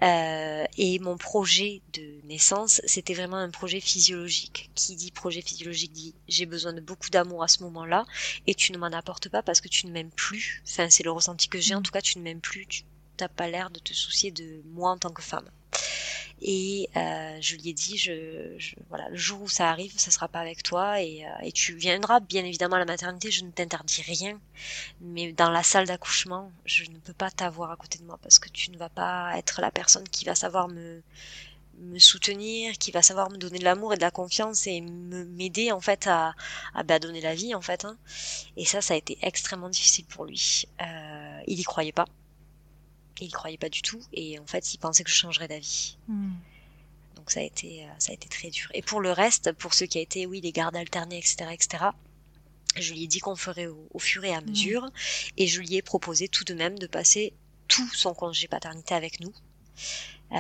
Euh, et mon projet de naissance, c'était vraiment un projet physiologique. Qui dit projet physiologique dit j'ai besoin de beaucoup d'amour à ce moment-là et tu ne m'en apportes pas parce que tu ne m'aimes plus. Enfin, c'est le ressenti que j'ai. En mm. tout cas, tu ne m'aimes plus. Tu n'as pas l'air de te soucier de moi en tant que femme. Et euh, je lui ai dit, je, voilà, le jour où ça arrive, ça sera pas avec toi et, euh, et tu viendras bien évidemment à la maternité. Je ne t'interdis rien, mais dans la salle d'accouchement, je ne peux pas t'avoir à côté de moi parce que tu ne vas pas être la personne qui va savoir me me soutenir, qui va savoir me donner de l'amour et de la confiance et m'aider en fait à, à bah, donner la vie en fait. Hein. Et ça, ça a été extrêmement difficile pour lui. Euh, il y croyait pas il il croyait pas du tout et en fait il pensait que je changerais d'avis. Hmm. Donc ça a été euh, ça a été très dur. Et pour le reste, pour ceux qui a été oui les gardes alternés etc etc. Je lui ai dit qu'on ferait au, fur et à hmm. mesure et je lui ai proposé tout de même de passer tout son congé paternité avec nous. Euh,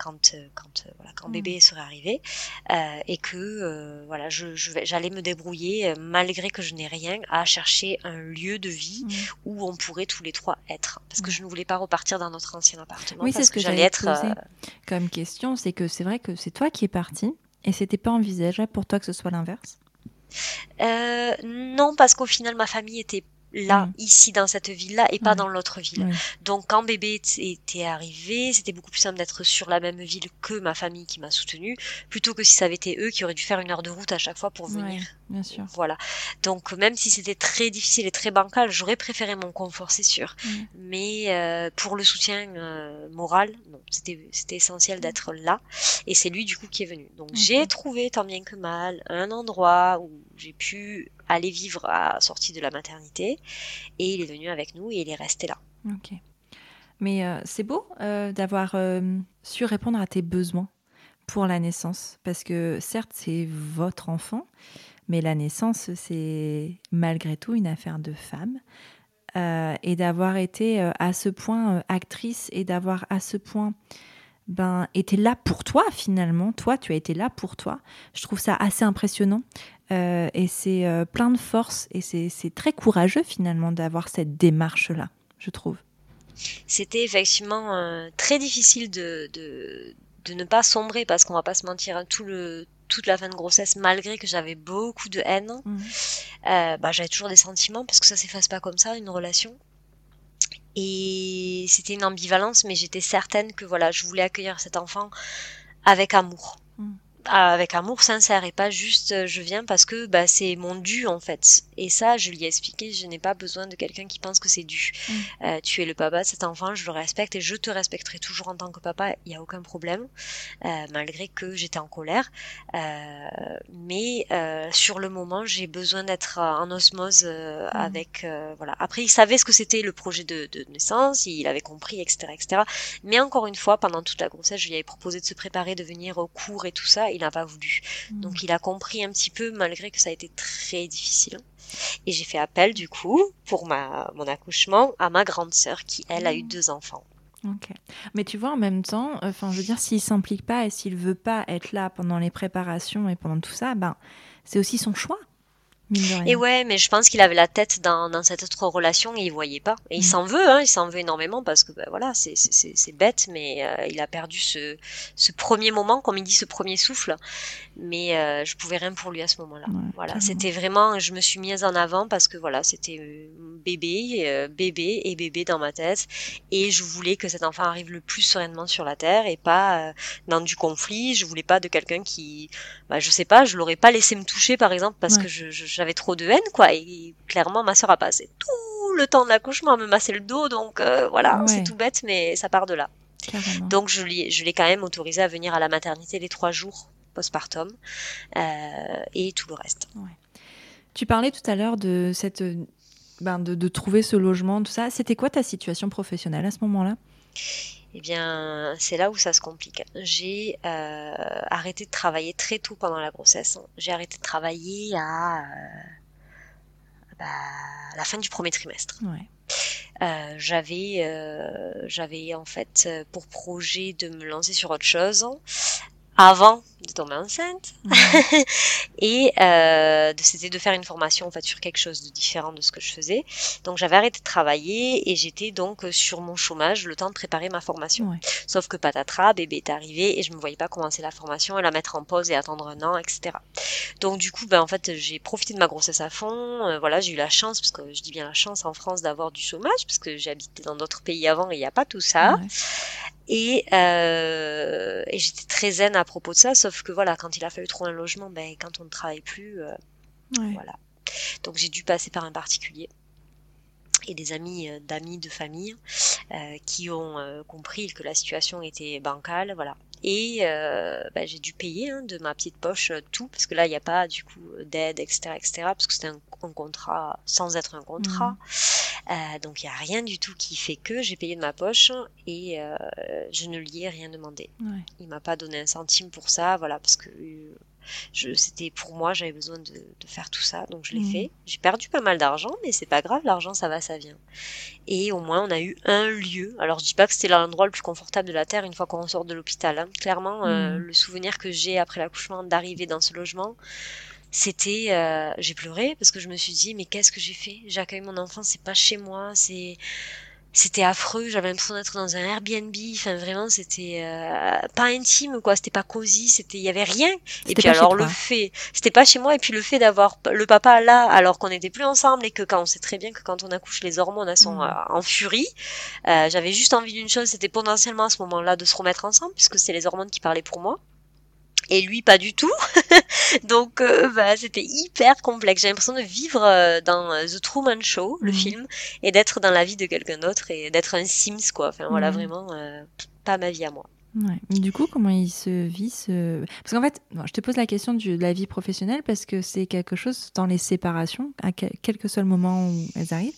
quand euh, quand euh, voilà quand mmh. bébé serait arrivé euh, et que voilà je j'allais me débrouiller malgré que je n'ai rien à chercher un lieu de vie mmh. où on pourrait tous les trois être parce que mmh. je ne voulais pas repartir dans notre ancien appartement oui c'est ce que, j'allais être comme question c'est que c'est vrai que c'est toi qui es parti et c'était pas envisageable pour toi que ce soit l'inverse? Non parce qu'au final ma famille était là, mm. ici, dans cette ville-là, et pas dans l'autre ville. Donc, quand bébé était arrivé, c'était beaucoup plus simple d'être sur la même ville que ma famille qui m'a soutenue, plutôt que si ça avait été eux qui auraient dû faire une heure de route à chaque fois pour venir Bien sûr. Voilà. Donc même si c'était très difficile et très bancal, j'aurais préféré mon confort, c'est sûr. Mm. Mais euh, pour le soutien euh, moral, non, c'était c'était essentiel Mm. d'être là. Et c'est lui du coup qui est venu. Donc j'ai trouvé tant bien que mal un endroit où j'ai pu aller vivre à sortie de la maternité. Et il est venu avec nous et il est resté là. Ok. Mais euh, c'est beau euh, d'avoir euh, su répondre à tes besoins pour la naissance. Parce que certes, c'est votre enfant, mais la naissance, c'est malgré tout une affaire de femme. Et d'avoir été à ce point actrice et d'avoir à ce point ben, été là pour toi finalement. Toi, tu as été là pour toi. Je trouve ça assez impressionnant. Euh, et c'est euh, plein de force et c'est très courageux finalement d'avoir cette démarche-là, je trouve. C'était effectivement euh, très difficile de, de, de ne pas sombrer parce qu'on va pas se mentir, hein, tout le, toute la fin de grossesse, malgré que j'avais beaucoup de haine, euh, bah, j'avais toujours des sentiments parce que ça s'efface pas comme ça, une relation. Et c'était une ambivalence, mais j'étais certaine que voilà, je voulais accueillir cet enfant avec amour. Mm. Avec amour sincère et pas juste euh, je viens parce que bah, c'est mon dû en fait. Et ça, je lui ai expliqué, je n'ai pas besoin de quelqu'un qui pense que c'est dû. Mm. Euh, tu es le papa de cet enfant, je le respecte et je te respecterai toujours en tant que papa, il n'y a aucun problème, euh, malgré que j'étais en colère. Euh, mais euh, sur le moment, j'ai besoin d'être euh, en osmose euh, Mm. avec... euh, voilà. Après, il savait ce que c'était le projet de, de naissance, il avait compris, etc., etc. Mais encore une fois, pendant toute la grossesse, je lui avais proposé de se préparer, de venir au cours et tout ça, il n'a pas voulu. Mm. Donc il a compris un petit peu, malgré que ça a été très difficile. Et j'ai fait appel, du coup, pour ma, mon accouchement, à ma grande sœur, qui, elle, a eu Mm. deux enfants. Ok. Mais tu vois, en même temps, enfin, je veux dire, s'il s'implique pas et s'il veut pas être là pendant les préparations et pendant tout ça, ben, c'est aussi son choix. Et ouais, mais je pense qu'il avait la tête dans, dans cette autre relation et il voyait pas. Et il Mm. s'en veut, hein, il s'en veut énormément parce que ben, voilà, c'est c'est- c'est c'est bête, mais euh, il a perdu ce, ce premier moment, comme il dit, ce premier souffle. Mais euh, je pouvais rien pour lui à ce moment-là. Ouais, Voilà, c'était vraiment, je me suis mise en avant parce que voilà, c'était euh, bébé, euh, bébé et bébé dans ma tête, et je voulais que cet enfant arrive le plus sereinement sur la terre et pas euh, dans du conflit. Je voulais pas de quelqu'un qui, bah, je sais pas, je l'aurais pas laissé me toucher par exemple parce Ouais. que je- je- j'avais trop de haine quoi. Et clairement, ma soeur a passé tout le temps de l'accouchement à me masser le dos, donc euh, voilà, Ouais. c'est tout bête, mais ça part de là. Carrément. Donc je l'ai, je l'ai quand même autorisé à venir à la maternité les trois jours postpartum euh, et tout le reste. Tu parlais tout à l'heure de cette, ben, de, de trouver ce logement, tout ça. C'était quoi ta situation professionnelle à ce moment-là? Eh bien, c'est là où ça se complique. J'ai euh, arrêté de travailler très tôt pendant la grossesse. J'ai arrêté de travailler à, euh, bah, à la fin du premier trimestre. Ouais. Euh, j'avais, j'avais en fait pour projet de me lancer sur autre chose avant de tomber enceinte et euh, de- c'était de faire une formation en fait sur quelque chose de différent de ce que je faisais. Donc j'avais arrêté de travailler et j'étais donc sur mon chômage le temps de préparer ma formation. Ouais. Sauf que patatras, bébé est arrivé et je me voyais pas commencer la formation et la mettre en pause et attendre un an, etc. Donc du coup, ben en fait, j'ai profité de ma grossesse à fond. Euh, voilà, j'ai eu la chance, parce que je dis bien la chance en France d'avoir du chômage, parce que habité dans d'autres pays avant et il n'y a pas tout ça. Ouais. Et, euh, et j'étais très zen à propos de ça, sauf que voilà, quand il a fallu trouver un logement, ben quand on ne travaille plus, euh, Ouais. voilà. Donc j'ai dû passer par un particulier et des amis euh, d'amis de famille euh, qui ont compris que la situation était bancale, voilà. Et euh, bah, j'ai dû payer hein, de ma petite poche euh, tout, parce que là il n'y a pas du coup d'aide, etc., etc., parce que c'était un, un contrat sans être un contrat. Euh, donc il n'y a rien du tout qui fait que j'ai payé de ma poche et euh, je ne lui ai rien demandé. Ouais. Il m'a pas donné un centime pour ça, voilà, parce que euh, c'était pour moi, j'avais besoin de, de faire tout ça, donc je l'ai Mhm. fait. J'ai perdu pas mal d'argent, mais c'est pas grave, l'argent ça va, ça vient. Et au moins on a eu un lieu. Alors je dis pas que c'était l'endroit le plus confortable de la terre une fois qu'on sort de l'hôpital. hein. Clairement, euh, Mhm. le souvenir que j'ai après l'accouchement d'arriver dans ce logement, c'était, euh, j'ai pleuré parce que je me suis dit mais qu'est-ce que j'ai fait? J'accueille mon enfant, c'est pas chez moi, c'est c'était affreux, j'avais l'impression d'être dans un Airbnb, enfin vraiment c'était euh, pas intime quoi, c'était pas cosy, c'était il y avait rien. Et puis alors le fait, c'était pas chez moi et puis le fait d'avoir le papa là alors qu'on n'était plus ensemble et que quand on sait très bien que quand on accouche les hormones elles sont Mm. euh, en furie, euh, j'avais juste envie d'une chose, c'était potentiellement à ce moment-là de se remettre ensemble puisque c'est les hormones qui parlaient pour moi. Et lui pas du tout. Donc, bah, c'était hyper complexe. J'ai l'impression de vivre dans The Truman Show, le mmh. film, et d'être dans la vie de quelqu'un d'autre et d'être un Sims, quoi. Enfin, voilà, mmh. vraiment, pas ma vie à moi. Ouais. Du coup, comment il se vit ce... Parce qu'en fait, je te pose la question de la vie professionnelle parce que c'est quelque chose dans les séparations, à quel que soit le moment où elles arrivent,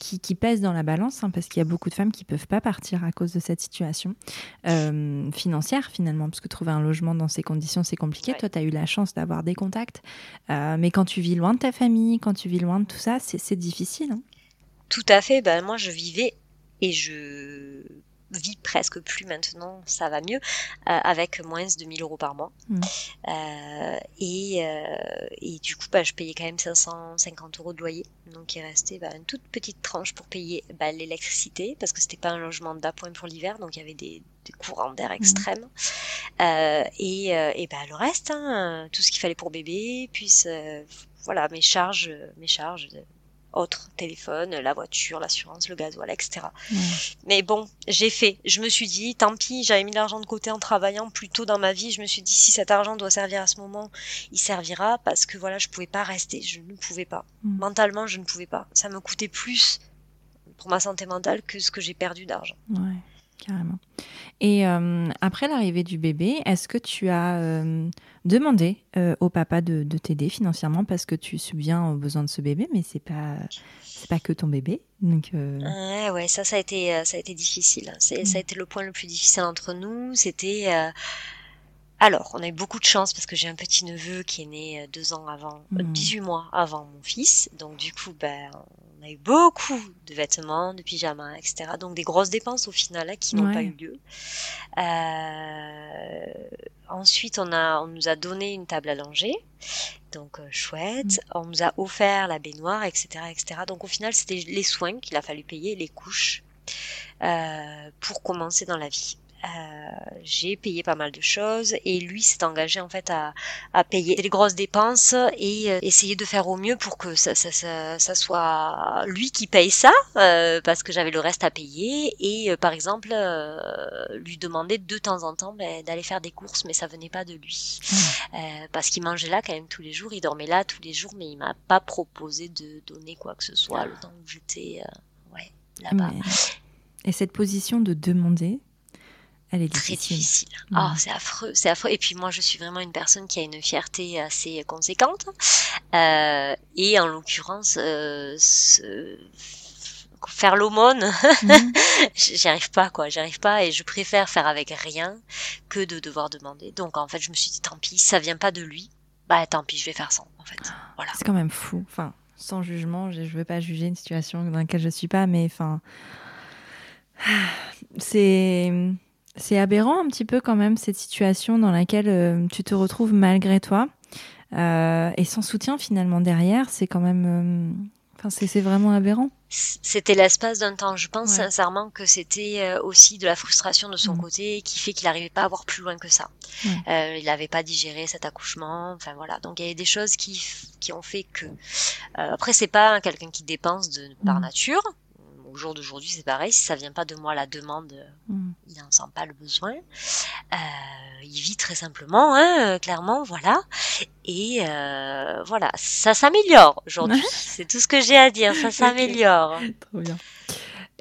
qui, qui pèse dans la balance, hein, parce qu'il y a beaucoup de femmes qui peuvent pas partir à cause de cette situation euh, financière finalement, parce que trouver un logement dans ces conditions, c'est compliqué. Toi, tu as eu la chance d'avoir des contacts, euh, mais quand tu vis loin de ta famille, quand tu vis loin de tout ça, c'est difficile. Hein. Tout à fait. Ben, moi, je vivais et je vis presque plus maintenant, ça va mieux, euh, avec moins de 1000 euros par mois. Mm. Euh, et, euh, et, du coup, bah, je payais quand même 550 euros de loyer. Donc il restait bah, une toute petite tranche pour payer bah, l'électricité, parce que c'était pas un logement d'appoint pour l'hiver, donc il y avait des, courants d'air mm. extrêmes. et, et bah, le reste, hein, tout ce qu'il fallait pour bébé, puis voilà, mes charges, mes charges autre téléphone, la voiture, l'assurance, le gasoil, etc. Mais bon, j'ai fait. Je me suis dit, tant pis, j'avais mis l'argent de côté en travaillant plus tôt dans ma vie. Je me suis dit, si cet argent doit servir à ce moment, il servira parce que voilà, je pouvais pas rester. Je ne pouvais pas. Mm. Mentalement, je ne pouvais pas. Ça me coûtait plus pour ma santé mentale que ce que j'ai perdu d'argent. Ouais, carrément. Et euh, après l'arrivée du bébé, est-ce que tu as euh, demandé euh, au papa de, t'aider financièrement parce que tu subviens aux besoins de ce bébé, mais c'est pas c'est pas que ton bébé. Donc ouais, ouais, ça ça a été ça a été difficile. C'est ça a mm. été le point le plus difficile entre nous. C'était alors, on a eu beaucoup de chance parce que j'ai un petit neveu qui est né deux ans avant, 18 mm. mois avant mon fils. Donc du coup, ben, on a eu beaucoup de vêtements, de pyjamas, etc. Donc des grosses dépenses au final hein, qui n'ont pas eu lieu. Euh, ensuite, on a, on nous a donné une table à langer, donc euh, chouette. Mm. On nous a offert la baignoire, etc., etc. Donc au final, c'était les soins qu'il a fallu payer, les couches, euh, pour commencer dans la vie. Euh, j'ai payé pas mal de choses et lui s'est engagé en fait à, à payer les grosses dépenses et euh, essayer de faire au mieux pour que ça, ça, ça, ça soit lui qui paye ça euh, parce que j'avais le reste à payer et par exemple lui demander de temps en temps ben, d'aller faire des courses mais ça venait pas de lui. Mmh. parce qu'il mangeait là quand même tous les jours. Il dormait là tous les jours mais il m'a pas proposé de donner quoi que ce soit le temps où j'étais ouais là-bas. Et cette position de demander elle est difficile. Très difficile. Oh, c'est affreux, c'est affreux. Et puis moi, je suis vraiment une personne qui a une fierté assez conséquente. Euh, et en l'occurrence, euh, faire l'aumône, mhm. j'y arrive pas, quoi. J'y arrive pas et je préfère faire avec rien que de devoir demander. Donc en fait, je me suis dit, tant pis, ça vient pas de lui. Bah tant pis, je vais faire ça, en fait. Voilà. C'est quand même fou. Enfin, sans jugement, je, je veux pas juger une situation dans laquelle je suis pas, mais enfin, c'est c'est aberrant un petit peu quand même cette situation dans laquelle euh, tu te retrouves malgré toi euh, et sans soutien finalement derrière. C'est quand même, euh, enfin c'est vraiment aberrant. C'était l'espace d'un temps. Je pense sincèrement que c'était aussi de la frustration de son mm. côté qui fait qu'il n'arrivait pas à voir plus loin que ça. il n'avait pas digéré cet accouchement. Enfin voilà. Donc il y avait des choses qui, qui ont fait que. après c'est pas quelqu'un qui dépense de, par mm. nature au jour d'aujourd'hui, c'est pareil. Si ça vient pas de moi, la demande, mm. il n'en sent pas le besoin. Euh, il vit très simplement, hein, clairement, voilà. Et euh, voilà, ça s'améliore aujourd'hui. c'est tout ce que j'ai à dire. Ça s'améliore. Trop bien.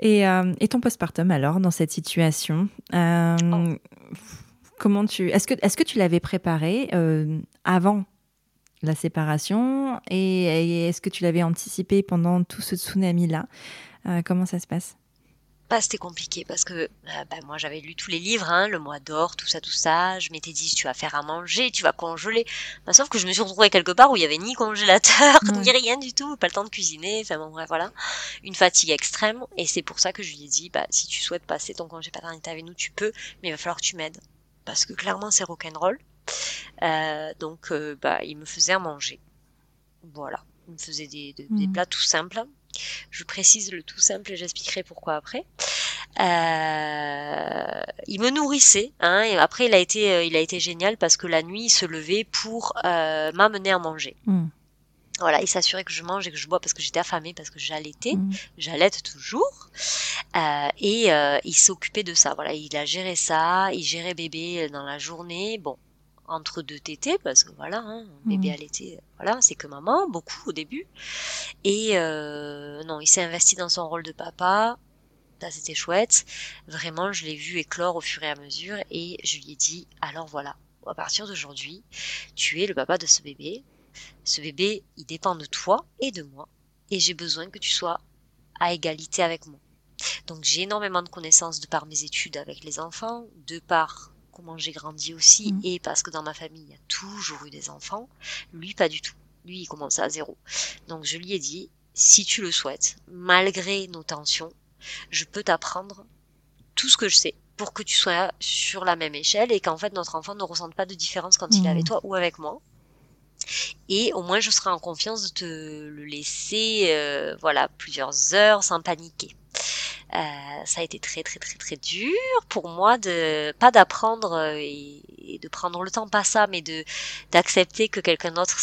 Et, euh, et ton postpartum alors dans cette situation oh. Comment tu est-ce que est-ce que tu l'avais préparé avant la séparation? Et est-ce que tu l'avais anticipé pendant tout ce tsunami là euh, comment ça se passe? Bah, c'était compliqué parce que euh, bah, moi j'avais lu tous les livres, hein, le mois d'or, tout ça, tout ça. Je m'étais dit tu vas faire à manger, tu vas congeler. Bah, sauf que je me suis retrouvée quelque part où il y avait ni congélateur, ni rien du tout, pas le temps de cuisiner. Enfin bon bref voilà, une fatigue extrême. Et c'est pour ça que je lui ai dit bah si tu souhaites passer ton congé paternité avec nous, tu peux, mais il va falloir que tu m'aides parce que clairement c'est rock'n'roll. Euh, donc bah il me faisait à manger. Voilà, il me faisait des, des mm. plats tout simples je précise le tout simple et j'expliquerai pourquoi après. Euh, il me nourrissait, hein, et après il a été, euh, il a été génial parce que la nuit il se levait pour euh, m'amener à manger. Hmm. Voilà, il s'assurait que je mange et que je bois parce que j'étais affamée, parce que j'allaitais, mmh. j'allaite toujours. et il s'occupait de ça. Voilà, il a géré ça, il gérait bébé dans la journée. Bon, entre deux tétés, parce que voilà, hein, bébé Mhm. l'été, voilà, c'est que maman, beaucoup au début. Et euh, non, il s'est investi dans son rôle de papa. Ça, c'était chouette. Vraiment, je l'ai vu éclore au fur et à mesure et je lui ai dit, alors voilà, à partir d'aujourd'hui, tu es le papa de ce bébé. Ce bébé, il dépend de toi et de moi. Et j'ai besoin que tu sois à égalité avec moi. Donc j'ai énormément de connaissances de par mes études avec les enfants, de par comment j'ai grandi aussi, Mhm. et parce que dans ma famille, il y a toujours eu des enfants. Lui, pas du tout. Lui, il commençait à zéro. Donc je lui ai dit, si tu le souhaites, malgré nos tensions, je peux t'apprendre tout ce que je sais pour que tu sois sur la même échelle et qu'en fait notre enfant ne ressente pas de différence quand il est avec toi ou avec moi. Et au moins je serai en confiance de te le laisser, euh, voilà, plusieurs heures sans paniquer. Euh, ça a été très très très très dur pour moi de pas d'apprendre euh, et, et de prendre le temps pas ça mais de d'accepter que quelqu'un d'autre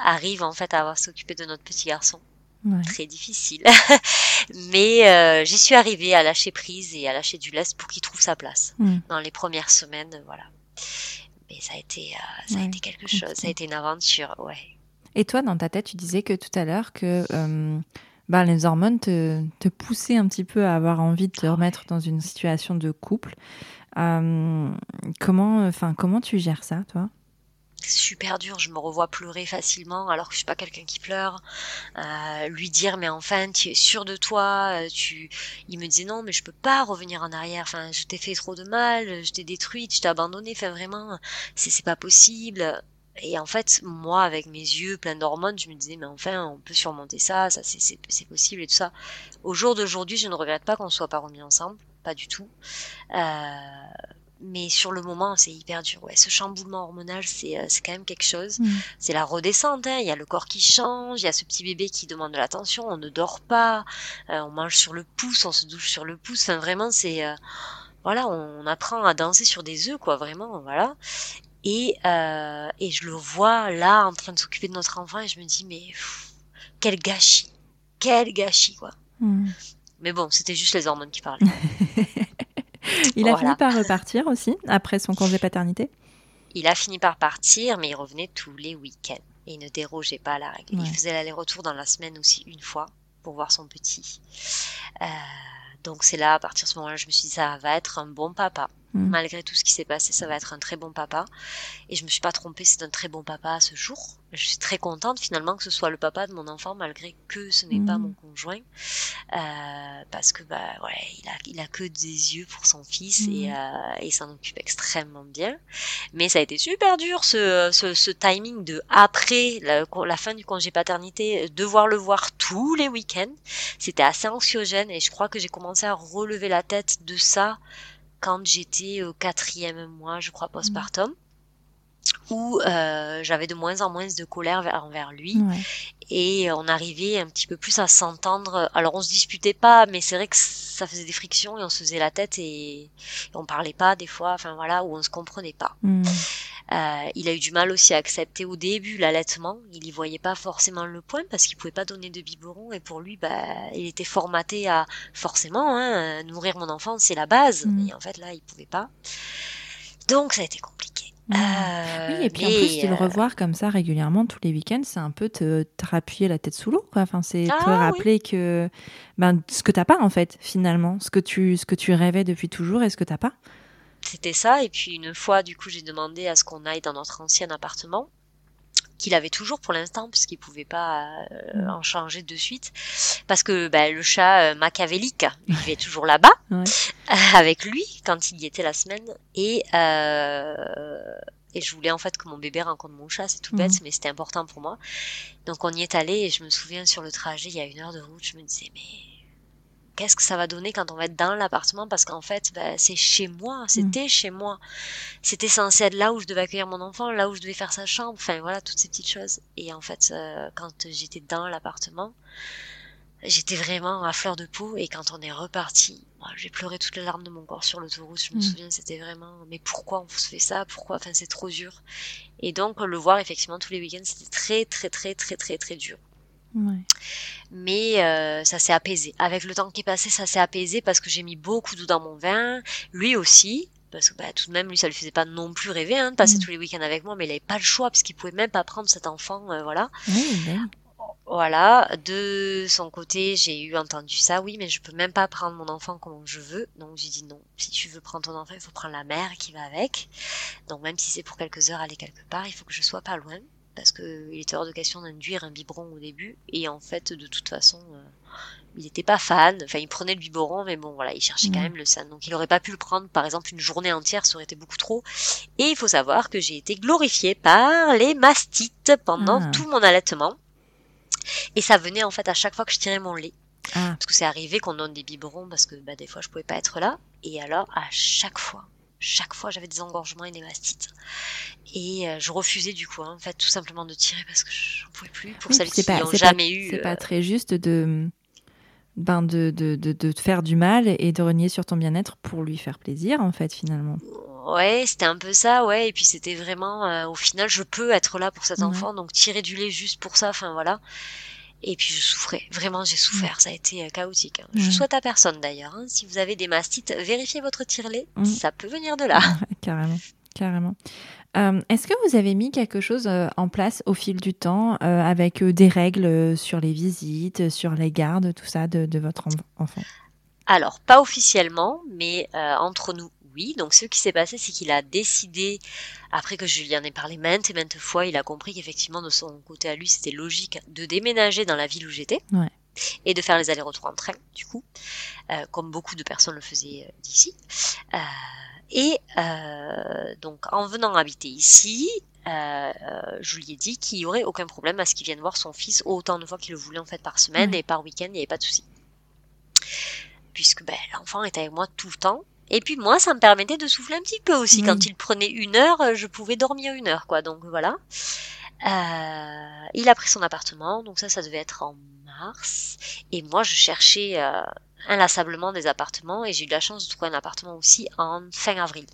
arrive en fait à avoir s'occuper de notre petit garçon. Ouais. très difficile. Mais euh, j'y suis arrivée à lâcher prise et à lâcher du lest pour qu'il trouve sa place Mhm. dans les premières semaines voilà. Mais ça a été euh, ça a été quelque chose ça a été une aventure ouais. Et toi, dans ta tête, tu disais que tout à l'heure que bah, les hormones te, te poussaient un petit peu à avoir envie de te Ah remettre dans une situation de couple. Euh, comment, enfin, comment tu gères ça, toi? Super dur, je me revois pleurer facilement alors que je suis pas quelqu'un qui pleure. Euh, lui dire mais enfin tu es sûr de toi, euh, tu il me disait non mais je peux pas revenir en arrière, enfin je t'ai fait trop de mal, je t'ai détruite, je t'ai abandonné, enfin vraiment c'est c'est pas possible. Et en fait, moi, avec mes yeux pleins d'hormones, je me disais, mais enfin, on peut surmonter ça, ça c'est- possible et tout ça. Au jour d'aujourd'hui, je ne regrette pas qu'on soit pas remis ensemble, pas du tout. Euh, mais sur le moment, c'est hyper dur. Ouais, ce chamboulement hormonal, c'est euh, quand même quelque chose. Mhm. C'est la redescente. Hein. Il y a le corps qui change, il y a ce petit bébé qui demande de l'attention. On ne dort pas, euh, on mange sur le pouce, on se douche sur le pouce. Enfin, vraiment, c'est euh, voilà, on, on apprend à danser sur des œufs, quoi. Vraiment, voilà. Et euh, et je le vois là en train de s'occuper de notre enfant et je me dis mais pff, quel gâchis, quel gâchis, quoi. Mhm. Mais bon, c'était juste les hormones qui parlaient. Il a fini par repartir aussi après son congé paternité? Il a fini par partir, mais il revenait tous les week-ends. Et il ne dérogeait pas à la règle. Ouais. Il faisait l'aller-retour dans la semaine aussi une fois pour voir son petit. Euh, donc c'est là, à partir de ce moment-là, je me suis dit, ça va être un bon papa. Mhm. Malgré tout ce qui s'est passé, ça va être un très bon papa. Et je me suis pas trompée, c'est un très bon papa à ce jour. Je suis très contente finalement que ce soit le papa de mon enfant, malgré que ce n'est pas Mhm. mon conjoint. Euh, parce que bah ouais, il a, il a que des yeux pour son fils et, Mhm. euh, et s'en occupe extrêmement bien. Mais ça a été super dur ce, ce, ce timing de après la, la fin du congé paternité, devoir le voir tous les week-ends. C'était assez anxiogène et je crois que j'ai commencé à relever la tête de ça quand j'étais au quatrième mois, je crois, postpartum. Où euh, j'avais de moins en moins de colère vers- envers lui Ouais. et on arrivait un petit peu plus à s'entendre. Alors on se disputait pas, mais c'est vrai que ça faisait des frictions et on se faisait la tête et, et on parlait pas des fois, enfin voilà, où on se comprenait pas. Mhm. Euh, il a eu du mal aussi à accepter au début l'allaitement. Il y voyait pas forcément le point parce qu'il pouvait pas donner de biberon et pour lui, bah, il était formaté à forcément hein, nourrir mon enfant, c'est la base. Mhm. Et en fait là, il pouvait pas. Donc ça a été compliqué. Euh, Oui, et puis en plus, de le euh, revoir comme ça régulièrement tous les week-ends, c'est un peu te, te rappuyer la tête sous l'eau. quoi. Enfin, c'est te Ah, oui. rappeler que ben, ce que t'as pas en fait, finalement, ce que tu, ce que tu rêvais depuis toujours et ce que t'as pas. C'était ça. Et puis une fois, du coup, j'ai demandé à ce qu'on aille dans notre ancien appartement qu'il avait toujours pour l'instant puisqu'il pouvait pas euh, en changer de suite parce que bah, le chat euh, machiavélique vivait toujours là-bas Ouais. avec lui quand il y était la semaine et euh, et je voulais en fait que mon bébé rencontre mon chat c'est tout bête Mhm. mais c'était important pour moi donc on y est allé et je me souviens sur le trajet il y a une heure de route je me disais mais qu'est-ce que ça va donner quand on va être dans l'appartement? Parce qu'en fait bah, c'est chez moi c'était chez moi. C'était censé être là où je devais accueillir mon enfant là où je devais faire sa chambre. Enfin voilà toutes ces petites choses. Et en fait euh, quand j'étais dans l'appartement j'étais vraiment à fleur de peau. Et quand on est reparti moi, j'ai pleuré toutes les larmes de mon corps sur l'autoroute. Je me Mm. souviens c'était vraiment mais pourquoi on se fait ça? Pourquoi? Enfin c'est trop dur. Et donc le voir effectivement tous les week-ends c'était très très très très très très dur Ouais. mais euh, ça s'est apaisé. Avec le temps qui est passé, ça s'est apaisé parce que j'ai mis beaucoup d'eau dans mon vin, lui aussi. parce que bah, tout de même, lui, ça lui faisait pas non plus rêver hein, de passer Mm. tous les week-ends avec moi, mais il avait pas le choix parce qu'il pouvait même pas prendre cet enfant, euh, voilà. Oui. Voilà, de son côté, j'ai eu entendu ça, oui, mais je peux même pas prendre mon enfant comme je veux. Donc j'ai dit non, si tu veux prendre ton enfant, il faut prendre la mère qui va avec. Donc même si c'est pour quelques heures aller quelque part, il faut que je sois pas loin parce que il était hors de question d'induire un biberon au début et en fait de toute façon euh, il était pas fan, enfin il prenait le biberon mais bon voilà, il cherchait quand même le sein. Donc il aurait pas pu le prendre par exemple une journée entière, ça aurait été beaucoup trop. Et il faut savoir que j'ai été glorifiée par les mastites pendant Ah. tout mon allaitement. Et ça venait en fait à chaque fois que je tirais mon lait. Ah, Parce que c'est arrivé qu'on donne des biberons parce que bah, des fois je pouvais pas être là. Et alors à chaque fois, chaque fois j'avais des engorgements et des mastites. Et euh, je refusais du coup, hein, en fait, tout simplement de tirer parce que j'en pouvais plus. Pour oui, celles qui pas, n'ont pas- jamais eu. c'est euh, pas très juste de, ben de, de, de, de te faire du mal et de renier sur ton bien-être pour lui faire plaisir, en fait, finalement. Ouais, c'était un peu ça, ouais. Et puis c'était vraiment, euh, au final, je peux être là pour cet enfant, donc tirer du lait juste pour ça, enfin voilà. Et puis je souffrais, vraiment j'ai souffert, ça a été euh, chaotique. hein. Je Ouais. souhaite à personne d'ailleurs, hein. si vous avez des mastites, vérifiez votre tire-lait, Mm. ça peut venir de là. carrément, carrément. Euh, Est-ce que vous avez mis quelque chose euh, en place au fil du temps euh, avec des règles sur les visites, sur les gardes, tout ça de, de votre en- enfant? Alors, pas officiellement, mais euh, entre nous, Donc, ce qui s'est passé, c'est qu'il a décidé, après que je lui en ai parlé maintes et maintes fois, il a compris qu'effectivement, de son côté à lui, c'était logique de déménager dans la ville où j'étais. Ouais. Et de faire les allers-retours en train, du coup, euh, comme beaucoup de personnes le faisaient euh, d'ici. Euh, et donc, en venant habiter ici, je lui ai dit qu'il y aurait aucun problème à ce qu'il vienne voir son fils autant de fois qu'il le voulait en fait par semaine et par week-end, il n'y avait pas de souci puisque ben, l'enfant était avec moi tout le temps. Et puis moi, ça me permettait de souffler un petit peu aussi. Quand il prenait une heure, euh, je pouvais dormir une heure, quoi. Donc voilà. Euh, il a pris son appartement, donc ça, ça devait être en mars. Et moi, je cherchais euh, inlassablement des appartements et j'ai eu de la chance de trouver un appartement aussi en fin avril.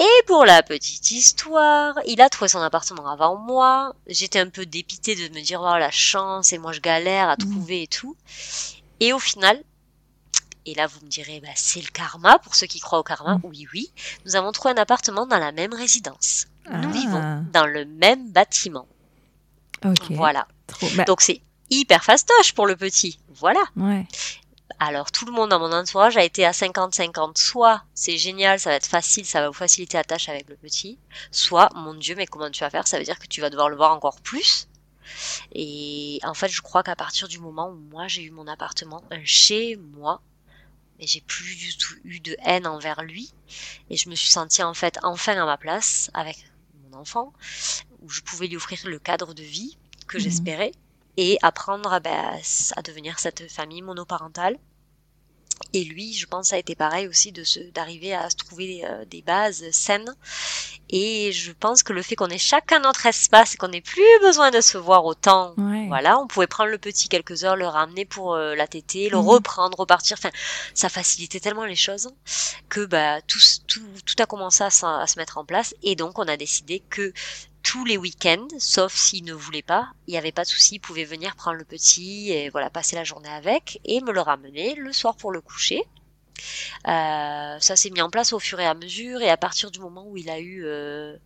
Et pour la petite histoire, il a trouvé son appartement avant moi. J'étais un peu dépitée de me dire, oh la chance, et moi je galère à Mhm. trouver et tout. Et au final, et là vous me direz, bah, c'est le karma, pour ceux qui croient au karma, Mhm. oui, oui, nous avons trouvé un appartement dans la même résidence. Nous Ah. vivons dans le même bâtiment. Ok. Voilà. Trop. bah, Donc c'est hyper fastoche pour le petit. Voilà. ouais. Alors tout le monde dans mon entourage a été à 50-50. Soit c'est génial, ça va être facile, ça va vous faciliter la tâche avec le petit. Soit, mon Dieu, mais comment tu vas faire? Ça veut dire que tu vas devoir le voir encore plus. Et en fait, je crois qu'à partir du moment où moi j'ai eu mon appartement, un chez moi, et j'ai plus du tout eu de haine envers lui, et je me suis sentie en fait enfin à ma place avec mon enfant, où je pouvais lui offrir le cadre de vie que Mhm. j'espérais, et apprendre à, ben, à devenir cette famille monoparentale. Et lui, je pense, ça a été pareil aussi de se, d'arriver à se trouver euh, des bases saines. Et je pense que le fait qu'on ait chacun notre espace et qu'on n'ait plus besoin de se voir autant, Ouais. voilà, on pouvait prendre le petit quelques heures, le ramener pour euh, la tétée, le Mhm. reprendre, repartir. Enfin, ça facilitait tellement les choses que bah tout, tout, tout a commencé à, à se mettre en place. Et donc, on a décidé que tous les week-ends, sauf s'il ne voulait pas, il n'y avait pas de souci, il pouvait venir prendre le petit et voilà passer la journée avec et me le ramener le soir pour le coucher. Euh, ça s'est mis en place au fur et à mesure et à partir du moment où il a eu euh,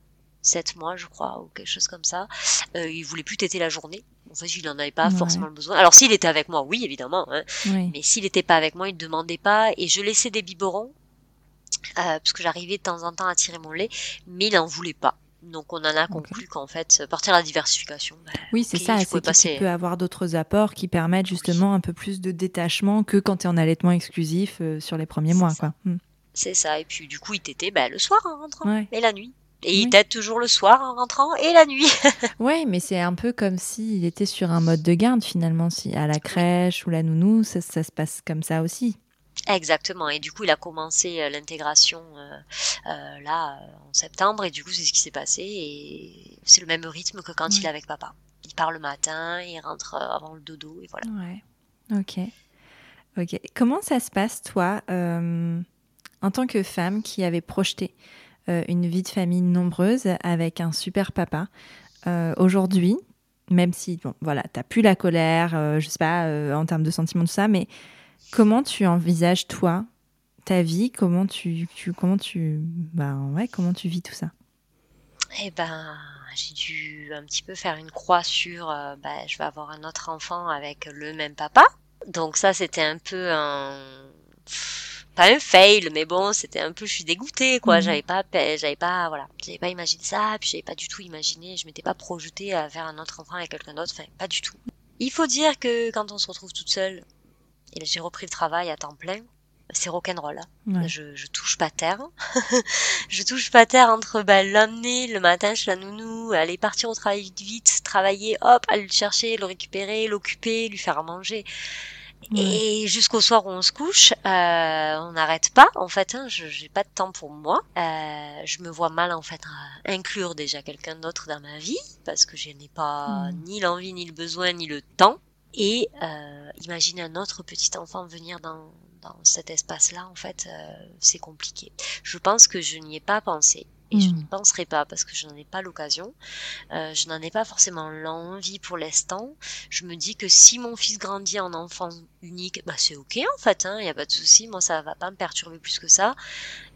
7 mois, je crois, ou quelque chose comme ça, euh, il voulait plus téter la journée. En fait, il n'en avait pas Ouais. forcément besoin. Alors s'il était avec moi, oui, évidemment, hein, Oui. mais s'il n'était pas avec moi, il ne demandait pas et je laissais des biberons euh, parce que j'arrivais de temps en temps à tirer mon lait, mais il n'en voulait pas. Donc on en a conclu qu'en fait, à partir de la diversification, bah, Oui, c'est ça, c'est passer. tu peux avoir d'autres apports qui permettent justement un peu plus de détachement que quand tu es en allaitement exclusif euh, sur les premiers mois. ça. Quoi. Mm. C'est ça. Et puis du coup, il t'était bah, le soir en rentrant Ouais. et la nuit. Et Oui. il t'aide toujours le soir en rentrant et la nuit. ouais, mais c'est un peu comme s'il était sur un mode de garde finalement. Si à la crèche ou la nounou, ça, ça se passe comme ça aussi. Exactement. Et du coup, il a commencé euh, l'intégration euh, euh, là en septembre. Et du coup, c'est ce qui s'est passé. Et c'est le même rythme que quand il est avec papa. Il part le matin, il rentre avant le dodo et voilà. Ouais. Ok. Ok. Comment ça se passe, toi, euh, en tant que femme qui avait projeté euh, une vie de famille nombreuse avec un super papa aujourd'hui, même si, bon, voilà, t'as plus la colère, je sais pas, en termes de sentiments, tout ça, mais comment tu envisages, toi, ta vie, comment tu, tu, comment tu, bah ouais, comment tu vis tout ça? Eh ben, j'ai dû un petit peu faire une croix sur, euh, bah, je vais avoir un autre enfant avec le même papa. Donc ça, c'était un peu un pas un fail, mais bon, c'était un peu, je suis dégoûtée, quoi. Mhm. J'avais pas, j'avais pas, voilà, j'avais pas imaginé ça, puis j'avais pas du tout imaginé, je m'étais pas projetée à faire un autre enfant avec quelqu'un d'autre, enfin, pas du tout. Il faut dire que quand on se retrouve toute seule, et j'ai repris le travail à temps plein, c'est rock'n'roll. Hein. Je, je touche pas terre. je touche pas terre entre bah, l'amener le matin chez la nounou, aller partir au travail vite vite, travailler, hop, aller le chercher, le récupérer, l'occuper, lui faire à manger. Et jusqu'au soir où on se couche, euh, on n'arrête pas. En fait, hein, je j'ai pas de temps pour moi. Euh, je me vois mal en fait inclure déjà quelqu'un d'autre dans ma vie parce que je n'ai pas mm. ni l'envie, ni le besoin, ni le temps. Et euh, imaginer un autre petit enfant venir dans, dans cet espace-là, en fait, euh, c'est compliqué. Je pense que je n'y ai pas pensé et je n'y hmm. penserai pas parce que je n'en ai pas l'occasion. Euh, je n'en ai pas forcément l'envie pour l'instant. Je me dis que si mon fils grandit en enfant unique, bah c'est ok en fait, il hein, n'y a pas de souci. Moi ça va pas me perturber plus que ça.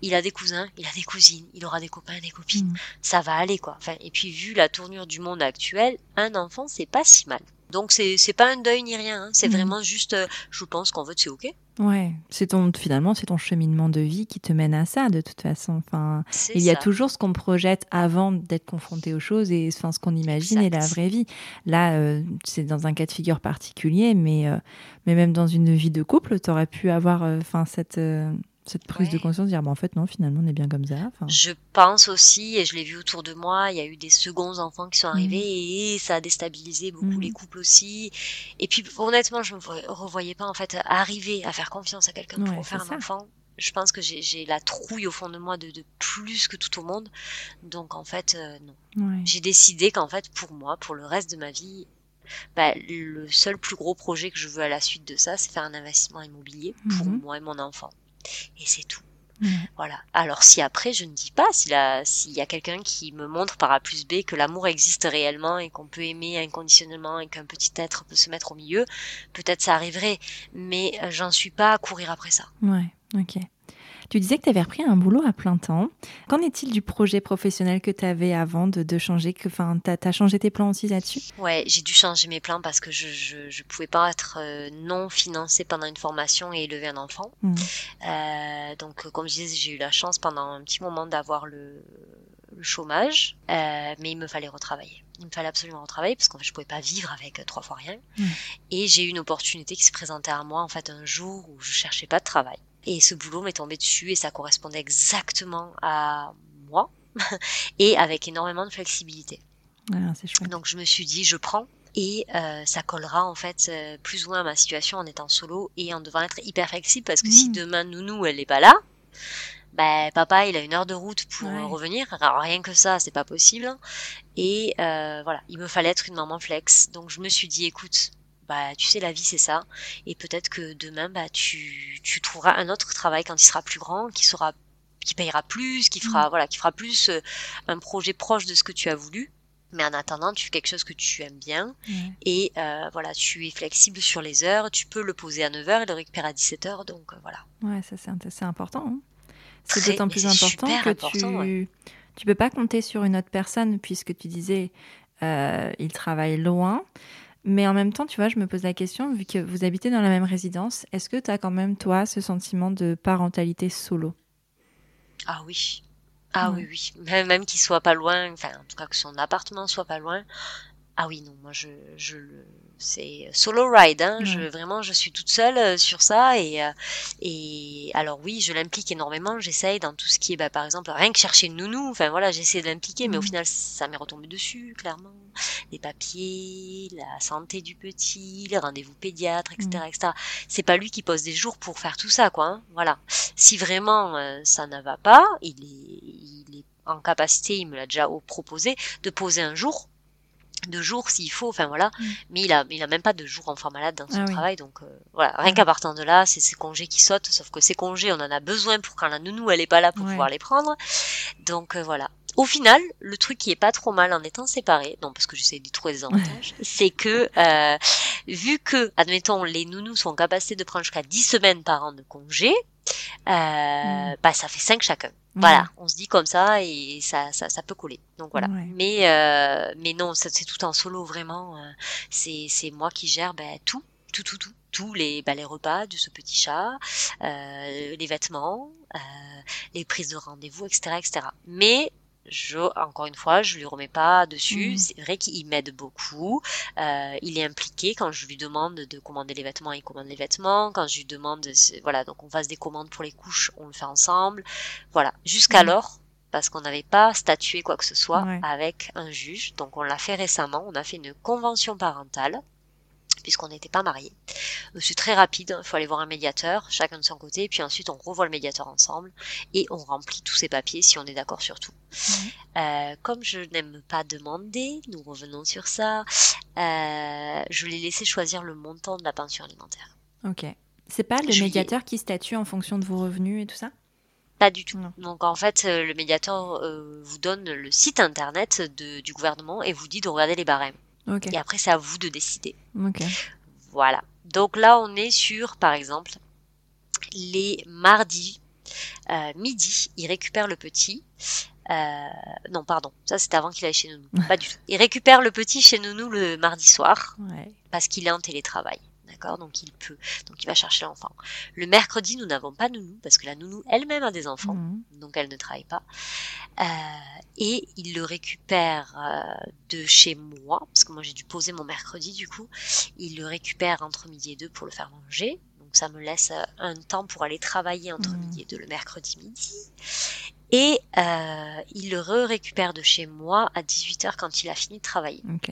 Il a des cousins, il a des cousines, il aura des copains, des copines, hmm. ça va aller quoi. Enfin, et puis vu la tournure du monde actuel, un enfant c'est pas si mal. Donc c'est c'est pas un deuil ni rien, hein. c'est mm. vraiment juste, euh, je pense qu'en fait c'est ok. Ouais, c'est ton finalement c'est ton cheminement de vie qui te mène à ça de toute façon. Enfin, il y a toujours ce qu'on projette avant d'être confronté aux choses et enfin ce qu'on imagine et la vraie vie. Là, euh, c'est dans un cas de figure particulier, mais euh, mais même dans une vie de couple, tu aurais pu avoir enfin cette cette prise de conscience, dire bah, en fait non, finalement on est bien comme ça. Je pense aussi, et je l'ai vu autour de moi, il y a eu des seconds enfants qui sont arrivés mmh. et ça a déstabilisé beaucoup mmh. les couples aussi. Et puis honnêtement, je me revoyais pas en fait arriver à faire confiance à quelqu'un pour faire un enfant. Je pense que j'ai la trouille au fond de moi de, plus que tout au monde. Donc en fait, euh, non. J'ai décidé qu'en fait pour moi, pour le reste de ma vie, bah, le seul plus gros projet que je veux à la suite de ça, c'est faire un investissement immobilier pour mmh. moi et mon enfant. Et c'est tout. Voilà. Alors si après je ne dis pas, s'il y a quelqu'un qui me montre par A plus B que l'amour existe réellement et qu'on peut aimer inconditionnellement et qu'un petit être peut se mettre au milieu, peut-être ça arriverait. Mais euh, j'en suis pas à courir après ça. Ouais, ok. Tu disais que tu avais repris un boulot à plein temps. Qu'en est-il du projet professionnel que tu avais avant de, de changer enfin, Tu as, changé tes plans aussi là-dessus? Ouais, j'ai dû changer mes plans parce que je ne pouvais pas être euh, non financée pendant une formation et élever un enfant. Mmh. Euh, donc, comme je disais, j'ai eu la chance pendant un petit moment d'avoir le, chômage, euh, mais il me fallait retravailler. Il me fallait absolument retravailler parce qu'en fait je pouvais pas vivre avec trois fois rien. Mmh. Et j'ai eu une opportunité qui se présentait à moi en fait un jour où je cherchais pas de travail. Et ce boulot m'est tombé dessus et ça correspondait exactement à moi et avec énormément de flexibilité. Ah, Donc je me suis dit, je prends et euh, ça collera en fait euh, plus ou moins à ma situation en étant solo et en devant être hyper flexible parce que si mmh. demain nounou elle n'est pas là, ben papa il a une heure de route pour revenir. Alors, rien que ça c'est pas possible et euh, voilà il me fallait être une maman flex. Donc je me suis dit écoute bah tu sais la vie c'est ça. Et peut-être que demain bah tu, tu trouveras un autre travail quand il sera plus grand qui sera qui payera plus qui fera mmh. voilà qui fera plus euh, un projet proche de ce que tu as voulu. Mais en attendant tu fais quelque chose que tu aimes bien. Et euh, voilà tu es flexible sur les heures. Tu peux le poser à 9h et le récupérer à 17h donc euh, voilà. Ouais ça c'est important hein. c'est d'autant plus important que tu tu peux pas compter sur une autre personne puisque tu disais il travaille loin mais en même temps, tu vois, je me pose la question, vu que vous habitez dans la même résidence, est-ce que tu as quand même, toi, ce sentiment de parentalité solo? Ah oui. Ah oui, oui. Même, même qu'il soit pas loin, enfin, en tout cas que son appartement soit pas loin. Ah oui, non, moi, je, je c'est solo ride. Hein. Je, vraiment, je suis toute seule euh, sur ça. Et, euh, et alors oui, je l'implique énormément. J'essaye dans tout ce qui est, bah, par exemple, rien que chercher une nounou. Enfin voilà, j'essaie de l'impliquer, mais au final, ça m'est retombé dessus, clairement. Les papiers, la santé du petit, les rendez-vous pédiatres, etc., etc. C'est pas lui qui pose des jours pour faire tout ça, quoi. Hein. Voilà. Si vraiment euh, ça ne va pas, il est, il est en capacité, il me l'a déjà proposé, de poser un jour de jours s'il faut, enfin voilà. Mm. Mais il a, il a même pas de jours enfant malade dans son ah travail, donc euh, voilà. Rien qu'à partir de là, c'est ses congés qui sautent. Sauf que ces congés, on en a besoin pour quand la nounou elle est pas là pour pouvoir les prendre. Donc euh, voilà. Au final, le truc qui est pas trop mal en étant séparé, non parce que j'essaie de trouver des avantages, c'est que euh, vu que, admettons, les nounous sont en capacité de prendre jusqu'à 10 semaines par an de congé, euh, Mm. bah ça fait 5 chacun. Voilà, on se dit comme ça et ça, ça, ça peut coller. Donc voilà. Ouais. Mais, euh, mais non, c'est tout en solo vraiment. euh, c'est, c'est moi qui gère ben, tout, tout, tout, tout, tous les, ben, les repas de ce petit chat, euh, les vêtements, euh, les prises de rendez-vous, etc., etc. Mais je, encore une fois, je lui remets pas dessus. Mhm. C'est vrai qu'il m'aide beaucoup. Euh, il est impliqué quand je lui demande de commander les vêtements, il commande les vêtements. Quand je lui demande, voilà, donc on fasse des commandes pour les couches, on le fait ensemble. Voilà. Jusqu'alors, parce qu'on n'avait pas statué quoi que ce soit Ouais. avec un juge. Donc on l'a fait récemment. On a fait une convention parentale puisqu'on n'était pas mariés. Euh, C'est très rapide, il faut aller voir un médiateur, chacun de son côté, puis ensuite on revoit le médiateur ensemble et on remplit tous ces papiers si on est d'accord sur tout. Euh, comme je n'aime pas demander, nous revenons sur ça, euh, je l'ai laissé choisir le montant de la pension alimentaire. Ok. C'est pas le médiateur qui statue en fonction de vos revenus et tout ça? Pas du tout. Non. Donc en fait, le médiateur euh, vous donne le site internet de- du gouvernement et vous dit de regarder les barèmes. Ok. Et après, c'est à vous de décider. Ok. Voilà. Donc là, on est sur, par exemple, les mardis euh, midi, il récupère le petit. Euh, non, pardon, ça c'était avant qu'il aille chez Nounou. Pas du tout. Il récupère le petit chez Nounou le mardi soir Ouais. parce qu'il est en télétravail. D'accord Donc il peut. Donc il va chercher l'enfant. Le mercredi, nous n'avons pas Nounou parce que la Nounou elle-même a des enfants Mhm. donc elle ne travaille pas. Euh, et il le récupère euh, de chez moi, parce que moi j'ai dû poser mon mercredi du coup. Il le récupère entre midi et deux pour le faire manger. Donc ça me laisse euh, un temps pour aller travailler entre Mhm. midi et deux le mercredi midi. Et euh, il le récupère de chez moi à 18h quand il a fini de travailler. Ok.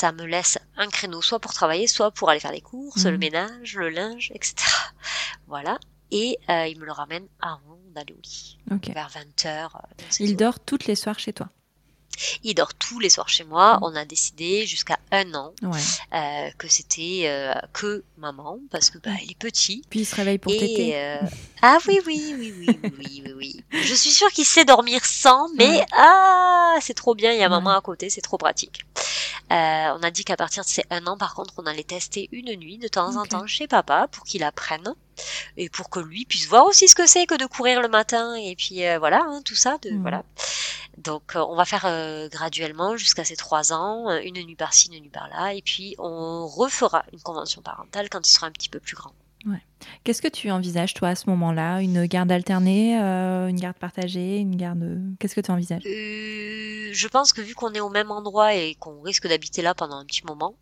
Ça me laisse un créneau soit pour travailler, soit pour aller faire les courses, Mhm. le ménage, le linge, etc. Voilà. Et euh, il me le ramène avant d'aller au lit vers 20h. Il dort toutes les soirs chez toi? Il dort tous les soirs chez moi. Mm. On a décidé jusqu'à un an Ouais. euh, que c'était euh, que maman parce que bah, il est petit. Puis il se réveille pour téter. euh, ah oui oui oui oui oui oui oui, oui. Je suis sûre qu'il sait dormir sans, mais Ouais. ah c'est trop bien. Il y a maman Ouais. à côté, c'est trop pratique. Euh, on a dit qu'à partir de ces un an, par contre, on allait tester une nuit de temps en temps chez papa pour qu'il apprenne et pour que lui puisse voir aussi ce que c'est que de courir le matin et puis euh, voilà hein, tout ça de Mhm. voilà. Donc euh, on va faire euh, graduellement jusqu'à ses trois ans, euh, une nuit par-ci, une nuit par-là, et puis on refera une convention parentale quand il sera un petit peu plus grand. Qu'est-ce que tu envisages, toi, à ce moment-là? Une garde alternée euh, Une garde partagée Une garde. Qu'est-ce que tu envisages? Euh, je pense que vu qu'on est au même endroit et qu'on risque d'habiter là pendant un petit moment,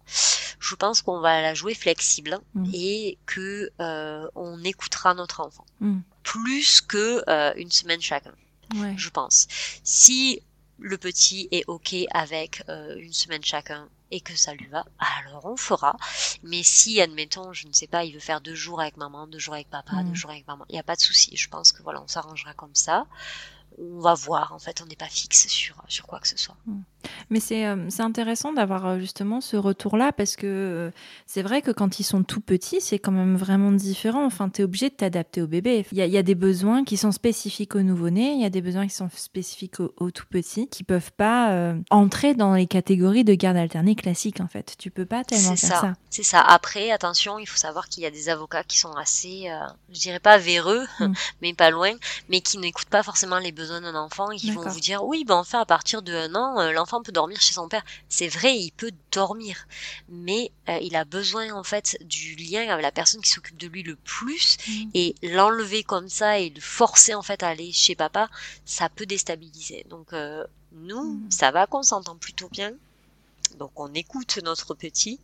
je pense qu'on va la jouer flexible Mhm. et que euh, on écoutera notre enfant Mhm. plus que une semaine chacun. Ouais. je pense. Si le petit est ok avec euh, une semaine chacun et que ça lui va, alors on fera. Mais si, admettons, je ne sais pas, il veut faire deux jours avec maman, deux jours avec papa, Mm. deux jours avec maman, il n'y a pas de souci. Je pense que voilà, on s'arrangera comme ça. On va voir. En fait, on n'est pas fixe sur sur quoi que ce soit. Mais c'est euh, intéressant d'avoir euh, justement ce retour-là parce que euh, c'est vrai que quand ils sont tout petits, c'est quand même vraiment différent. Enfin, tu es obligé de t'adapter au bébé. Il y, y a des besoins qui sont spécifiques au nouveau-né, il y a des besoins qui sont spécifiques au, au tout petit, qui peuvent pas euh, entrer dans les catégories de garde alternée classiques en fait. Tu peux pas tellement faire ça. ça. C'est ça. Après, attention, il faut savoir qu'il y a des avocats qui sont assez, je dirais pas véreux, Mm. mais pas loin, mais qui n'écoutent pas forcément les besoins d'un enfant et qui vont vous dire, oui, ben enfin, à partir de un an, euh, peut dormir chez son père. C'est vrai, il peut dormir, mais euh, il a besoin en fait du lien avec la personne qui s'occupe de lui le plus Mm. et l'enlever comme ça et le forcer en fait à aller chez papa, ça peut déstabiliser. Donc euh, nous, Mm. ça va qu'on s'entend plutôt bien. Donc on écoute notre petit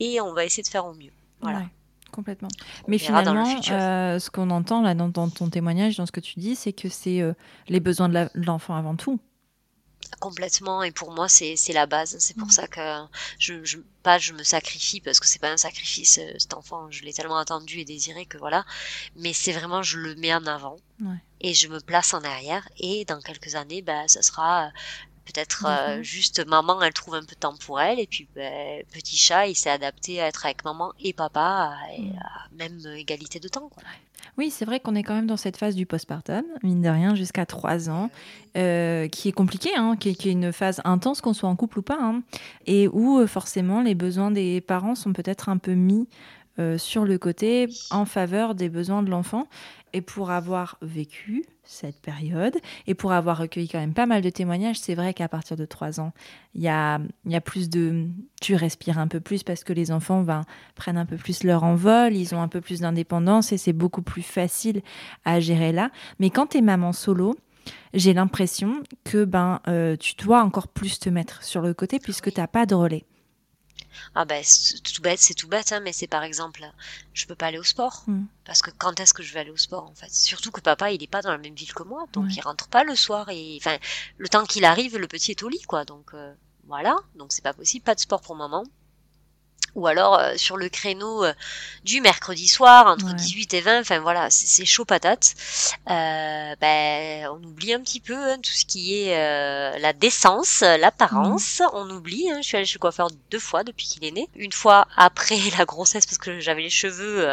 et on va essayer de faire au mieux. Voilà. Ouais, complètement. On Mais finalement, euh, ce qu'on entend là dans, dans ton témoignage, dans ce que tu dis, c'est que c'est euh, les besoins de l'enfant avant tout. Complètement et pour moi c'est c'est la base. C'est pour Mm. ça que je, je pas je me sacrifie parce que c'est pas un sacrifice. euh, Cet enfant je l'ai tellement attendu et désiré que voilà. Mais c'est vraiment je le mets en avant Ouais. et je me place en arrière et dans quelques années bah ça sera Peut-être euh, juste maman, elle trouve un peu de temps pour elle, et puis ben, petit chat, il s'est adapté à être avec maman et papa, et mm. à même égalité de temps. Quoi. Oui, c'est vrai qu'on est quand même dans cette phase du postpartum, mine de rien, jusqu'à 3 ans, euh, qui est compliquée, hein, qui, est, une phase intense, qu'on soit en couple ou pas, hein, et où euh, forcément les besoins des parents sont peut-être un peu mis euh, sur le côté en faveur des besoins de l'enfant. Et pour avoir vécu cette période et pour avoir recueilli quand même pas mal de témoignages, c'est vrai qu'à partir de 3 ans, il y a, plus de... Tu respires un peu plus parce que les enfants ben, prennent un peu plus leur envol, ils ont un peu plus d'indépendance et c'est beaucoup plus facile à gérer là. Mais quand tu es maman solo, j'ai l'impression que ben, euh, tu dois encore plus te mettre sur le côté puisque tu n'as pas de relais. Ah ben, c'est tout bête, c'est tout bête, hein, mais c'est par exemple, je peux pas aller au sport. Mm. Parce que quand est-ce que je vais aller au sport, en fait? Surtout que papa, il est pas dans la même ville que moi, donc il rentre pas le soir. Et enfin, le temps qu'il arrive, le petit est au lit, quoi. Donc euh, voilà, donc c'est pas possible, pas de sport pour maman ou alors euh, sur le créneau euh, du mercredi soir entre 18 et 20 enfin voilà c'est chaud patate. Euh, ben on oublie un petit peu hein, tout ce qui est euh, la décence l'apparence. Mmh. on oublie hein, je suis allée chez le coiffeur deux fois depuis qu'il est né. Une fois après la grossesse parce que j'avais les cheveux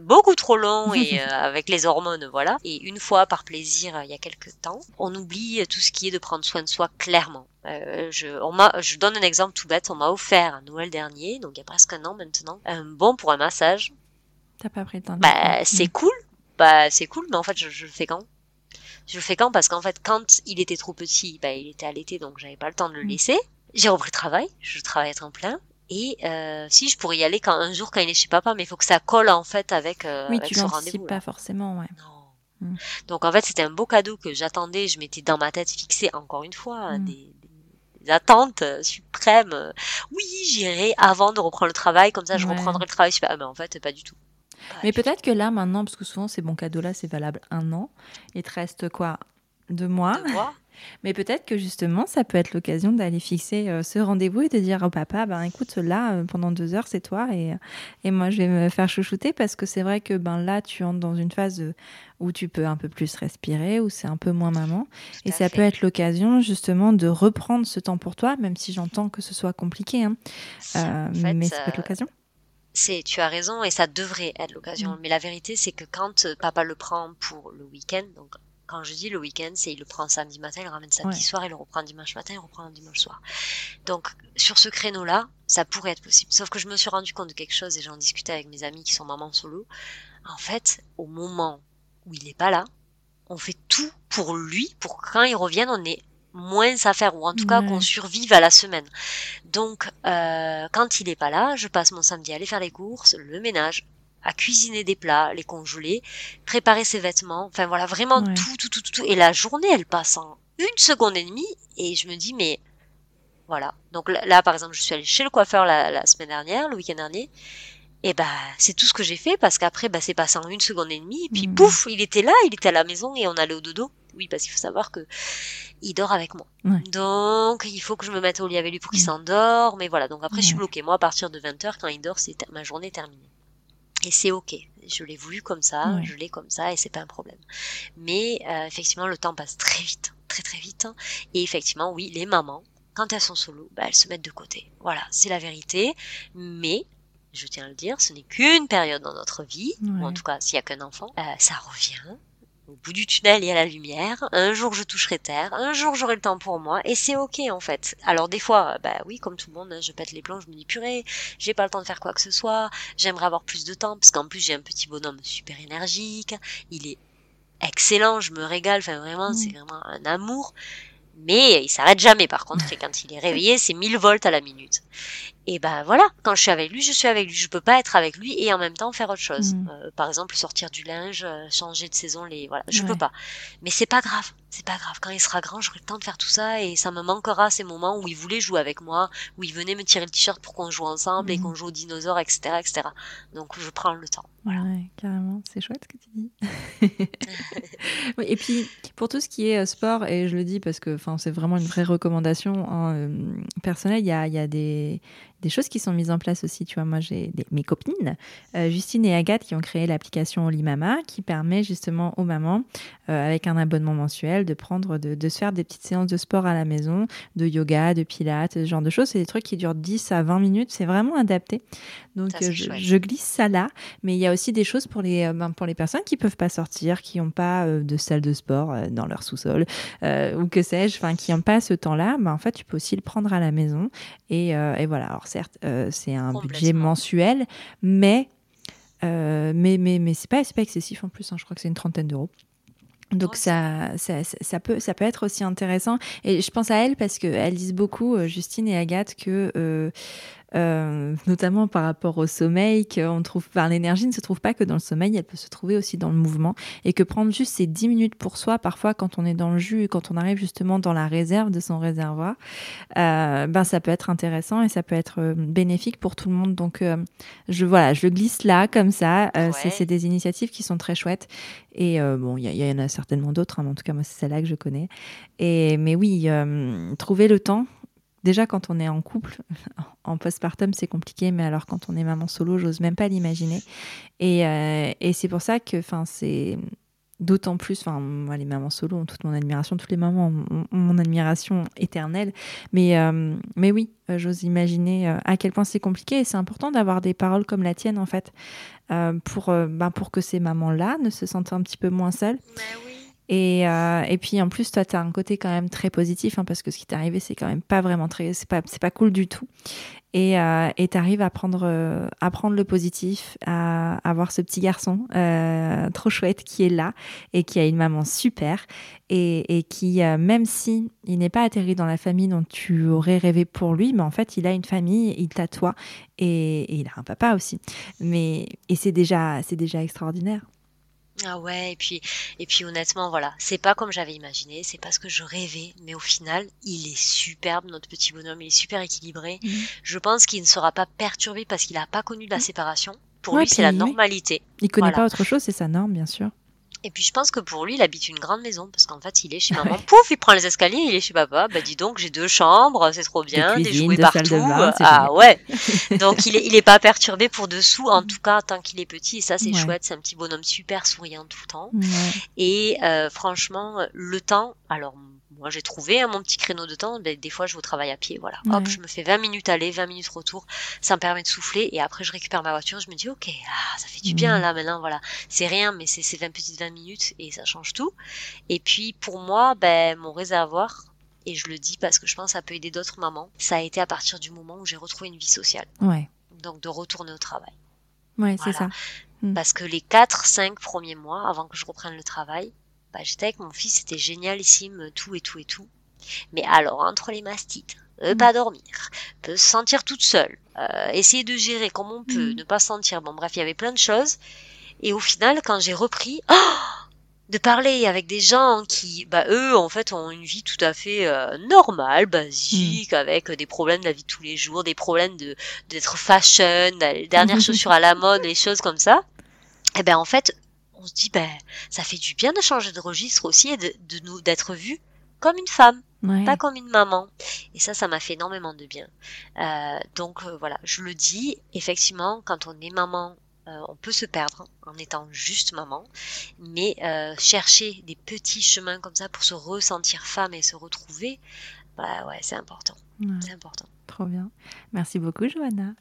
beaucoup trop longs et avec les hormones voilà. Et une fois par plaisir il y a quelques temps on oublie tout ce qui est de prendre soin de soi clairement euh, je, on m'a, je donne un exemple tout bête. On m'a offert un Noël dernier, donc il y a presque un an maintenant, un bon pour un massage. T'as pas pris le temps. Bah, c'est cool. Bah, c'est cool, mais en fait, je, je le fais quand? Je le fais quand? Parce qu'en fait, quand il était trop petit, bah, il était allaité, donc j'avais pas le temps de le mm. laisser. J'ai repris le travail. Je travaille à plein. Et euh, si je pourrais y aller quand un jour quand il est chez papa, mais il faut que ça colle en fait avec, euh, oui, avec tu rendez-vous. pas forcément, ouais. Non. Mm. Donc en fait, c'était un beau cadeau que j'attendais. Je m'étais dans ma tête fixé encore une fois hein, mm. des, attentes suprêmes. Oui, j'irai avant de reprendre le travail, comme ça je reprendrai le travail. Ah, mais en fait, pas du tout. mais peut-être que là, maintenant, parce que souvent ces bons cadeaux-là, c'est valable un an, il te reste quoi Deux mois Deux mois mais peut-être que justement, ça peut être l'occasion d'aller fixer euh, ce rendez-vous et de dire au papa, ben écoute, là, euh, pendant deux heures, c'est toi et, et moi, je vais me faire chouchouter parce que c'est vrai que ben là, tu entres dans une phase où tu peux un peu plus respirer, où c'est un peu moins maman. et ça peut être l'occasion justement de reprendre ce temps pour toi, même si j'entends que ce soit compliqué. Hein. Euh, mais ça peut être l'occasion c'est tu as raison et ça devrait être l'occasion. Mm. Mais la vérité, c'est que quand papa le prend pour le week-end, donc quand je dis le week-end, c'est il le prend samedi matin, il le ramène samedi soir, il le reprend dimanche matin, il le reprend dimanche soir. Donc sur ce créneau-là, ça pourrait être possible. Sauf que je me suis rendu compte de quelque chose et j'en discutais avec mes amis qui sont mamans solo. En fait, au moment où il n'est pas là, on fait tout pour lui, pour que quand il revienne, on ait moins à faire, ou en tout cas qu'on survive à la semaine. Donc, euh, quand il n'est pas là, je passe mon samedi à aller faire les courses, le ménage, à cuisiner des plats, les congeler, préparer ses vêtements, enfin voilà, vraiment tout, tout, tout, tout, Et la journée, elle passe en une seconde et demie, et je me dis, mais voilà. Donc là, par exemple, je suis allée chez le coiffeur la, semaine dernière, le week-end dernier, et bah c'est tout ce que j'ai fait parce qu'après bah c'est passé en une seconde et demie. Et puis mmh. pouf il était là il était à la maison et on allait au dodo. Oui parce qu'il faut savoir que il dort avec moi. Donc il faut que je me mette au lit avec lui pour qu'il mmh. s'endort mais voilà. Donc après je suis bloquée. Moi à partir de 20h quand il dort c'est ma journée est terminée et c'est ok. Je l'ai voulu comme ça, je l'ai comme ça et c'est pas un problème. Mais euh, effectivement, le temps passe très vite, très très vite. Et effectivement, oui, les mamans, quand elles sont solo, bah, elles se mettent de côté. Voilà, c'est la vérité. Mais je tiens à le dire, ce n'est qu'une période dans notre vie, ou en tout cas s'il y a qu'un enfant, euh, ça revient, au bout du tunnel, il y a la lumière. Un jour, je toucherai terre. Un jour, j'aurai le temps pour moi. Et c'est ok, en fait. Alors, des fois, bah oui, comme tout le monde, hein, je pète les plombs, je me dis, purée, j'ai pas le temps de faire quoi que ce soit. J'aimerais avoir plus de temps, parce qu'en plus, j'ai un petit bonhomme super énergique. Il est excellent, je me régale. Enfin, vraiment, c'est mm. vraiment un amour. Mais il s'arrête jamais, par contre. Et quand il est réveillé, c'est 1000 volts à la minute. Et ben voilà, quand je suis avec lui, je suis avec lui. Je peux pas être avec lui et en même temps faire autre chose. Mm. Euh, par exemple, sortir du linge, euh, changer de saison, les voilà, je peux pas. Mais c'est pas grave, c'est pas grave. Quand il sera grand, j'aurai le temps de faire tout ça et ça me manquera ces moments où il voulait jouer avec moi, où il venait me tirer le t-shirt pour qu'on joue ensemble et mm. qu'on joue aux dinosaures, etc., etc. Donc je prends le temps. Voilà. Ouais, carrément, c'est chouette ce que tu dis. et puis pour tout ce qui est euh, sport, et je le dis parce que, c'est vraiment une vraie recommandation hein, personnelle. Il y a, il y a des des choses qui sont mises en place aussi. Tu vois, moi, j'ai mes copines, euh, Justine et Agathe, qui ont créé l'application Olimama, qui permet justement aux mamans, euh, avec un abonnement mensuel, de prendre, de, se faire des petites séances de sport à la maison, de yoga, de pilates, ce genre de choses. C'est des trucs qui durent 10 à 20 minutes. C'est vraiment adapté. Donc, euh, je, glisse ça là. Mais il y a aussi des choses pour les, ben, pour les personnes qui peuvent pas sortir, qui n'ont pas de salle de sport dans leur sous-sol, ou que sais-je, enfin, qui n'ont pas ce temps-là. Ben, en fait, tu peux aussi le prendre à la maison. Et, et voilà. Alors, certes, euh, c'est un budget mensuel, mais, euh, mais, mais, mais c'est pas, pas excessif en plus. Hein. je crois que c'est une trentaine d'euros. Donc ça, ça, ça, peut, ça peut être aussi intéressant. Et je pense à elle parce qu'elles disent beaucoup, euh, Justine et Agathe, que euh, notamment par rapport au sommeil, qu'on trouve, enfin, l'énergie ne se trouve pas que dans le sommeil, elle peut se trouver aussi dans le mouvement, et que prendre juste ces 10 minutes pour soi, parfois quand on est dans le jus, quand on arrive justement dans la réserve de son réservoir, euh, ben ça peut être intéressant et ça peut être euh, bénéfique pour tout le monde. Donc je voilà, je le glisse là comme ça. C'est des initiatives qui sont très chouettes. Et bon, il y, y, en a certainement d'autres, hein, mais en tout cas moi c'est celle-là que je connais. Et mais oui, trouver le temps Déjà, quand on est en couple, en postpartum, c'est compliqué, mais alors quand on est maman solo, j'ose même pas l'imaginer. Et, euh, c'est pour ça que c'est d'autant plus, enfin, moi, les mamans solo ont toute mon admiration, toutes les mamans ont, mon admiration éternelle. Mais, euh, oui, euh, j'ose imaginer à quel point c'est compliqué et c'est important d'avoir des paroles comme la tienne, en fait, pour, ben, pour que ces mamans-là ne se sentent un petit peu moins seules. Et, euh, et, puis en plus, toi, tu as un côté quand même très positif, hein, parce que ce qui t'est arrivé, c'est quand même pas vraiment très. C'est pas, pas cool du tout. Et euh, tu arrives à prendre, euh, à prendre le positif, à avoir ce petit garçon euh, trop chouette qui est là et qui a une maman super et, et qui, même si il n'est pas atterri dans la famille dont tu aurais rêvé pour lui, mais en fait, il a une famille, il t'a toi et, il a un papa aussi. Mais, et c'est déjà, déjà extraordinaire. Ah ouais, et puis, et puis honnêtement, voilà, c'est pas comme j'avais imaginé, c'est pas ce que je rêvais, mais au final, il est superbe, notre petit bonhomme, il est super équilibré. Mmh. Je pense qu'il ne sera pas perturbé parce qu'il n'a pas connu de la mmh. séparation. Pour lui, c'est la normalité. Il connaît pas autre chose, c'est sa norme, bien sûr. Et puis je pense que pour lui, il habite une grande maison parce qu'en fait, il est chez maman. Pouf, il prend les escaliers, il est chez papa. Bah dis donc, j'ai deux chambres, c'est trop bien, des, jouets partout. ah ouais. donc il est, il est pas perturbé pour dessous, en tout cas tant qu'il est petit. Et ça, c'est chouette. C'est un petit bonhomme super souriant tout le temps. Et euh, franchement, le temps, alors moi j'ai trouvé hein, mon petit créneau de temps. Ben, des fois je vais au travail à pied, voilà. Hop, je me fais 20 minutes aller, 20 minutes retour. Ça me permet de souffler et après je récupère ma voiture. Je me dis ok, ah, ça fait du bien mmh. là maintenant, voilà. C'est rien, mais c'est 20 petites 20 minutes et ça change tout. Et puis pour moi, ben mon réservoir. Et je le dis parce que je pense que ça peut aider d'autres mamans. Ça a été à partir du moment où j'ai retrouvé une vie sociale. Ouais. Donc de retourner au travail. Ouais, c'est ça. Mmh. Parce que les 4-5 premiers mois, avant que je reprenne le travail, bah, j'étais avec mon fils, c'était génialissime, tout et tout et tout. Mais alors, entre les mastites, ne mm. pas dormir, peut se sentir toute seule, euh, essayer de gérer comme on peut, mm. ne pas sentir, bon bref, il y avait plein de choses. Et au final, quand j'ai repris, oh, de parler avec des gens qui, bah, eux, en fait, ont une vie tout à fait euh, normale, basique, mm. avec des problèmes de la vie de tous les jours, des problèmes de d'être fashion, les dernières chaussures à la mode, les choses comme ça. Et eh ben en fait, on se dit, ben, ça fait du bien de changer de registre aussi et de, nous d'être vu comme une femme, pas comme une maman. Et ça, ça m'a fait énormément de bien. Euh, donc euh, voilà, je le dis, effectivement, quand on est maman, euh, on peut se perdre en étant juste maman, mais chercher des petits chemins comme ça pour se ressentir femme et se retrouver, bah ouais, c'est important. C'est important. Trop bien. Merci beaucoup, Johanna.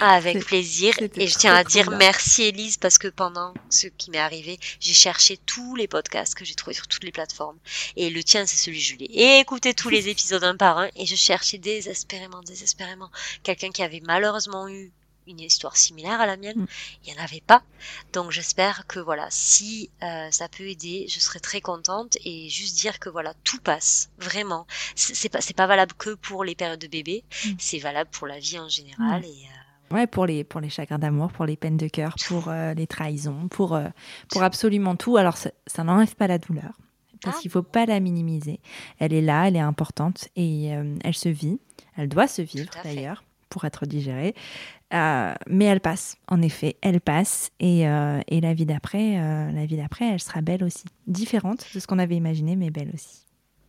Ah, avec plaisir. Et je tiens à dire merci Elise parce que pendant ce qui m'est arrivé, j'ai cherché tous les podcasts que j'ai trouvés sur toutes les plateformes. Et le tien, c'est celui je l'ai écouté tous les épisodes un par un et je cherchais désespérément, désespérément quelqu'un qui avait malheureusement eu une histoire similaire à la mienne. Mm. Il n'y en avait pas. Donc j'espère que voilà, si euh, ça peut aider, je serai très contente et juste dire que voilà, tout passe vraiment. C'est pas c'est pas valable que pour les périodes de bébé, mm. c'est valable pour la vie en général mm. et euh, Ouais, pour les, pour les chagrins d'amour, pour les peines de cœur, pour euh, les trahisons, pour, euh, pour absolument tout. Alors, ça, n'enlève pas la douleur, parce ah. qu'il ne faut pas la minimiser. Elle est là, elle est importante et euh, elle se vit. Elle doit se vivre d'ailleurs pour être digérée. mais elle passe, en effet, elle passe. Et, et la vie d'après, la vie d'après, elle sera belle aussi. Différente de ce qu'on avait imaginé, mais belle aussi.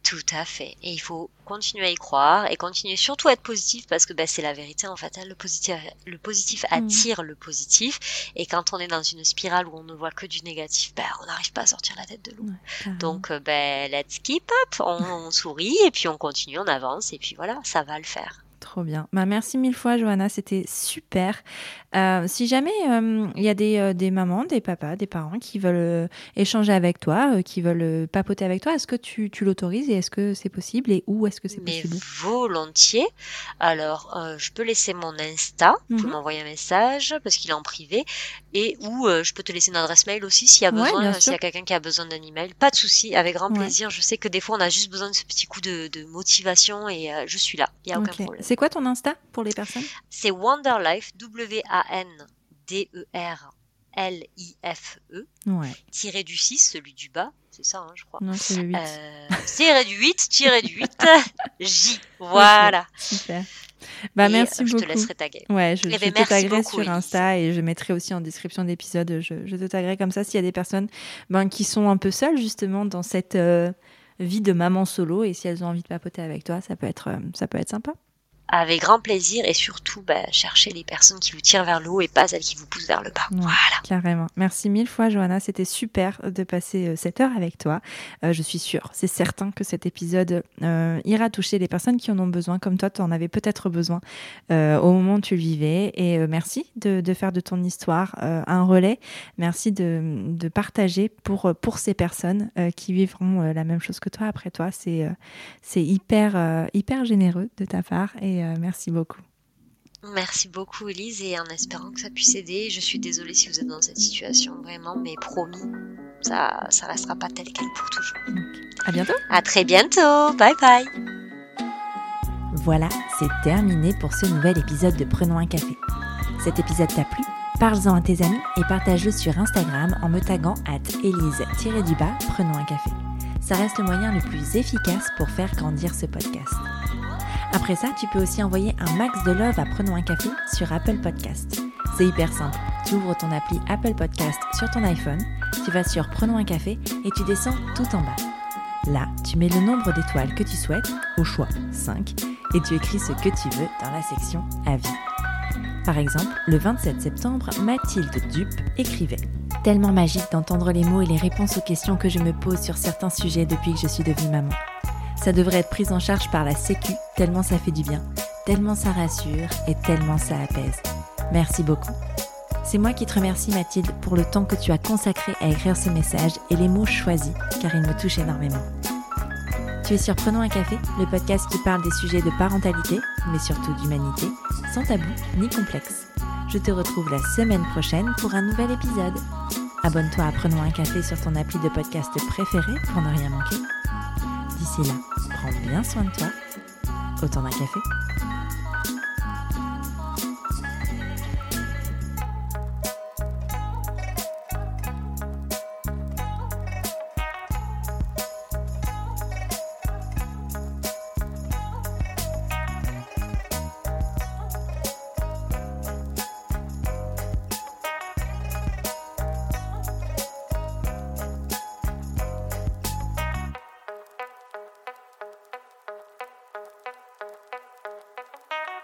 Tout à fait. Et il faut continuer à y croire et continuer surtout à être positif parce que bah, c'est la vérité en fait. Hein. Le positif, le positif mm. attire le positif. Et quand on est dans une spirale où on ne voit que du négatif, bah, on n'arrive pas à sortir la tête de l'eau. Donc, bah, let's keep up. on sourit et puis on continue, on avance et puis voilà, ça va le faire. Trop bien. Bah, merci mille fois, Johanna. C'était super. Euh, si jamais euh, il y a des, euh, des, mamans, des papas, des parents qui veulent échanger avec toi, qui veulent papoter avec toi, est-ce que tu, tu l'autorises et est-ce que c'est possible et où est-ce que c'est possible? volontiers. Alors, je peux laisser mon Insta, tu peux mhm. m'envoyer un message parce qu'il est en privé et ou je peux te laisser une adresse mail aussi s'il y a besoin, s'il y a quelqu'un qui a besoin d'un email. Pas de souci, avec grand plaisir. Je sais que des fois on a juste besoin de ce petit coup de, de motivation et je suis là. Il n'y a aucun problème. C'est quoi ton Insta pour les personnes? C'est Wonderlife, W-A-N-D-E-R-L-I-F-E, tiré du 6, celui du bas, c'est ça, hein, je crois. Non, c'est le 8. Euh, tiré du 8, tiré du 8, J. Voilà. super. Bah, merci beaucoup. Je te laisserai taguer. Ouais, je, eh ben, te taguerai sur Insta et je mettrai aussi en description d'épisode. Je, je, te taguerai comme ça s'il y a des personnes ben, qui sont un peu seules justement dans cette euh, vie de maman solo et si elles ont envie de papoter avec toi, ça peut être, euh, ça peut être sympa avec grand plaisir et surtout bah, chercher les personnes qui vous tirent vers le haut et pas celles qui vous poussent vers le bas. voilà. Carrément. Merci mille fois, Johanna. C'était super de passer euh, cette heure avec toi. Euh, je suis sûre, c'est certain que cet épisode euh, ira toucher les personnes qui en ont besoin, comme toi, tu en avais peut-être besoin au moment où tu le vivais. Et merci de, de, faire de ton histoire un relais. Merci de, de, partager pour, pour ces personnes qui vivront la même chose que toi après toi. C'est c'est hyper, hyper généreux de ta part. Et euh, merci beaucoup. Merci beaucoup Elise et en espérant que ça puisse aider. Je suis désolée si vous êtes dans cette situation vraiment, mais promis, ça ça restera pas tel quel pour toujours. À bientôt. À très bientôt. Bye bye. Voilà, c'est terminé pour ce nouvel épisode de Prenons un café. Cet épisode t'a plu? Parle-en à tes amis et partage-le sur Instagram en me taguant at Elise-du-bas Prenons un café. Ça reste le moyen le plus efficace pour faire grandir ce podcast. Après ça, tu peux aussi envoyer un max de love à Prenons un café sur Apple Podcast. C'est hyper simple. Tu ouvres ton appli Apple Podcast sur ton iPhone, tu vas sur Prenons un café et tu descends tout en bas. Là, tu mets le nombre d'étoiles que tu souhaites, au choix 5, et tu écris ce que tu veux dans la section Avis. Par exemple, le 27 septembre, Mathilde Dupe écrivait Tellement magique d'entendre les mots et les réponses aux questions que je me pose sur certains sujets depuis que je suis devenue maman. Ça devrait être pris en charge par la Sécu, tellement ça fait du bien, tellement ça rassure et tellement ça apaise. Merci beaucoup. C'est moi qui te remercie Mathilde pour le temps que tu as consacré à écrire ce message et les mots choisis, car ils me touchent énormément. Tu es sur Prenons un café, le podcast qui parle des sujets de parentalité, mais surtout d'humanité, sans tabou ni complexe. Je te retrouve la semaine prochaine pour un nouvel épisode. Abonne-toi à Prenons un café sur ton appli de podcast préféré pour ne rien manquer. D'ici là, prends bien soin de toi. Autant d'un café.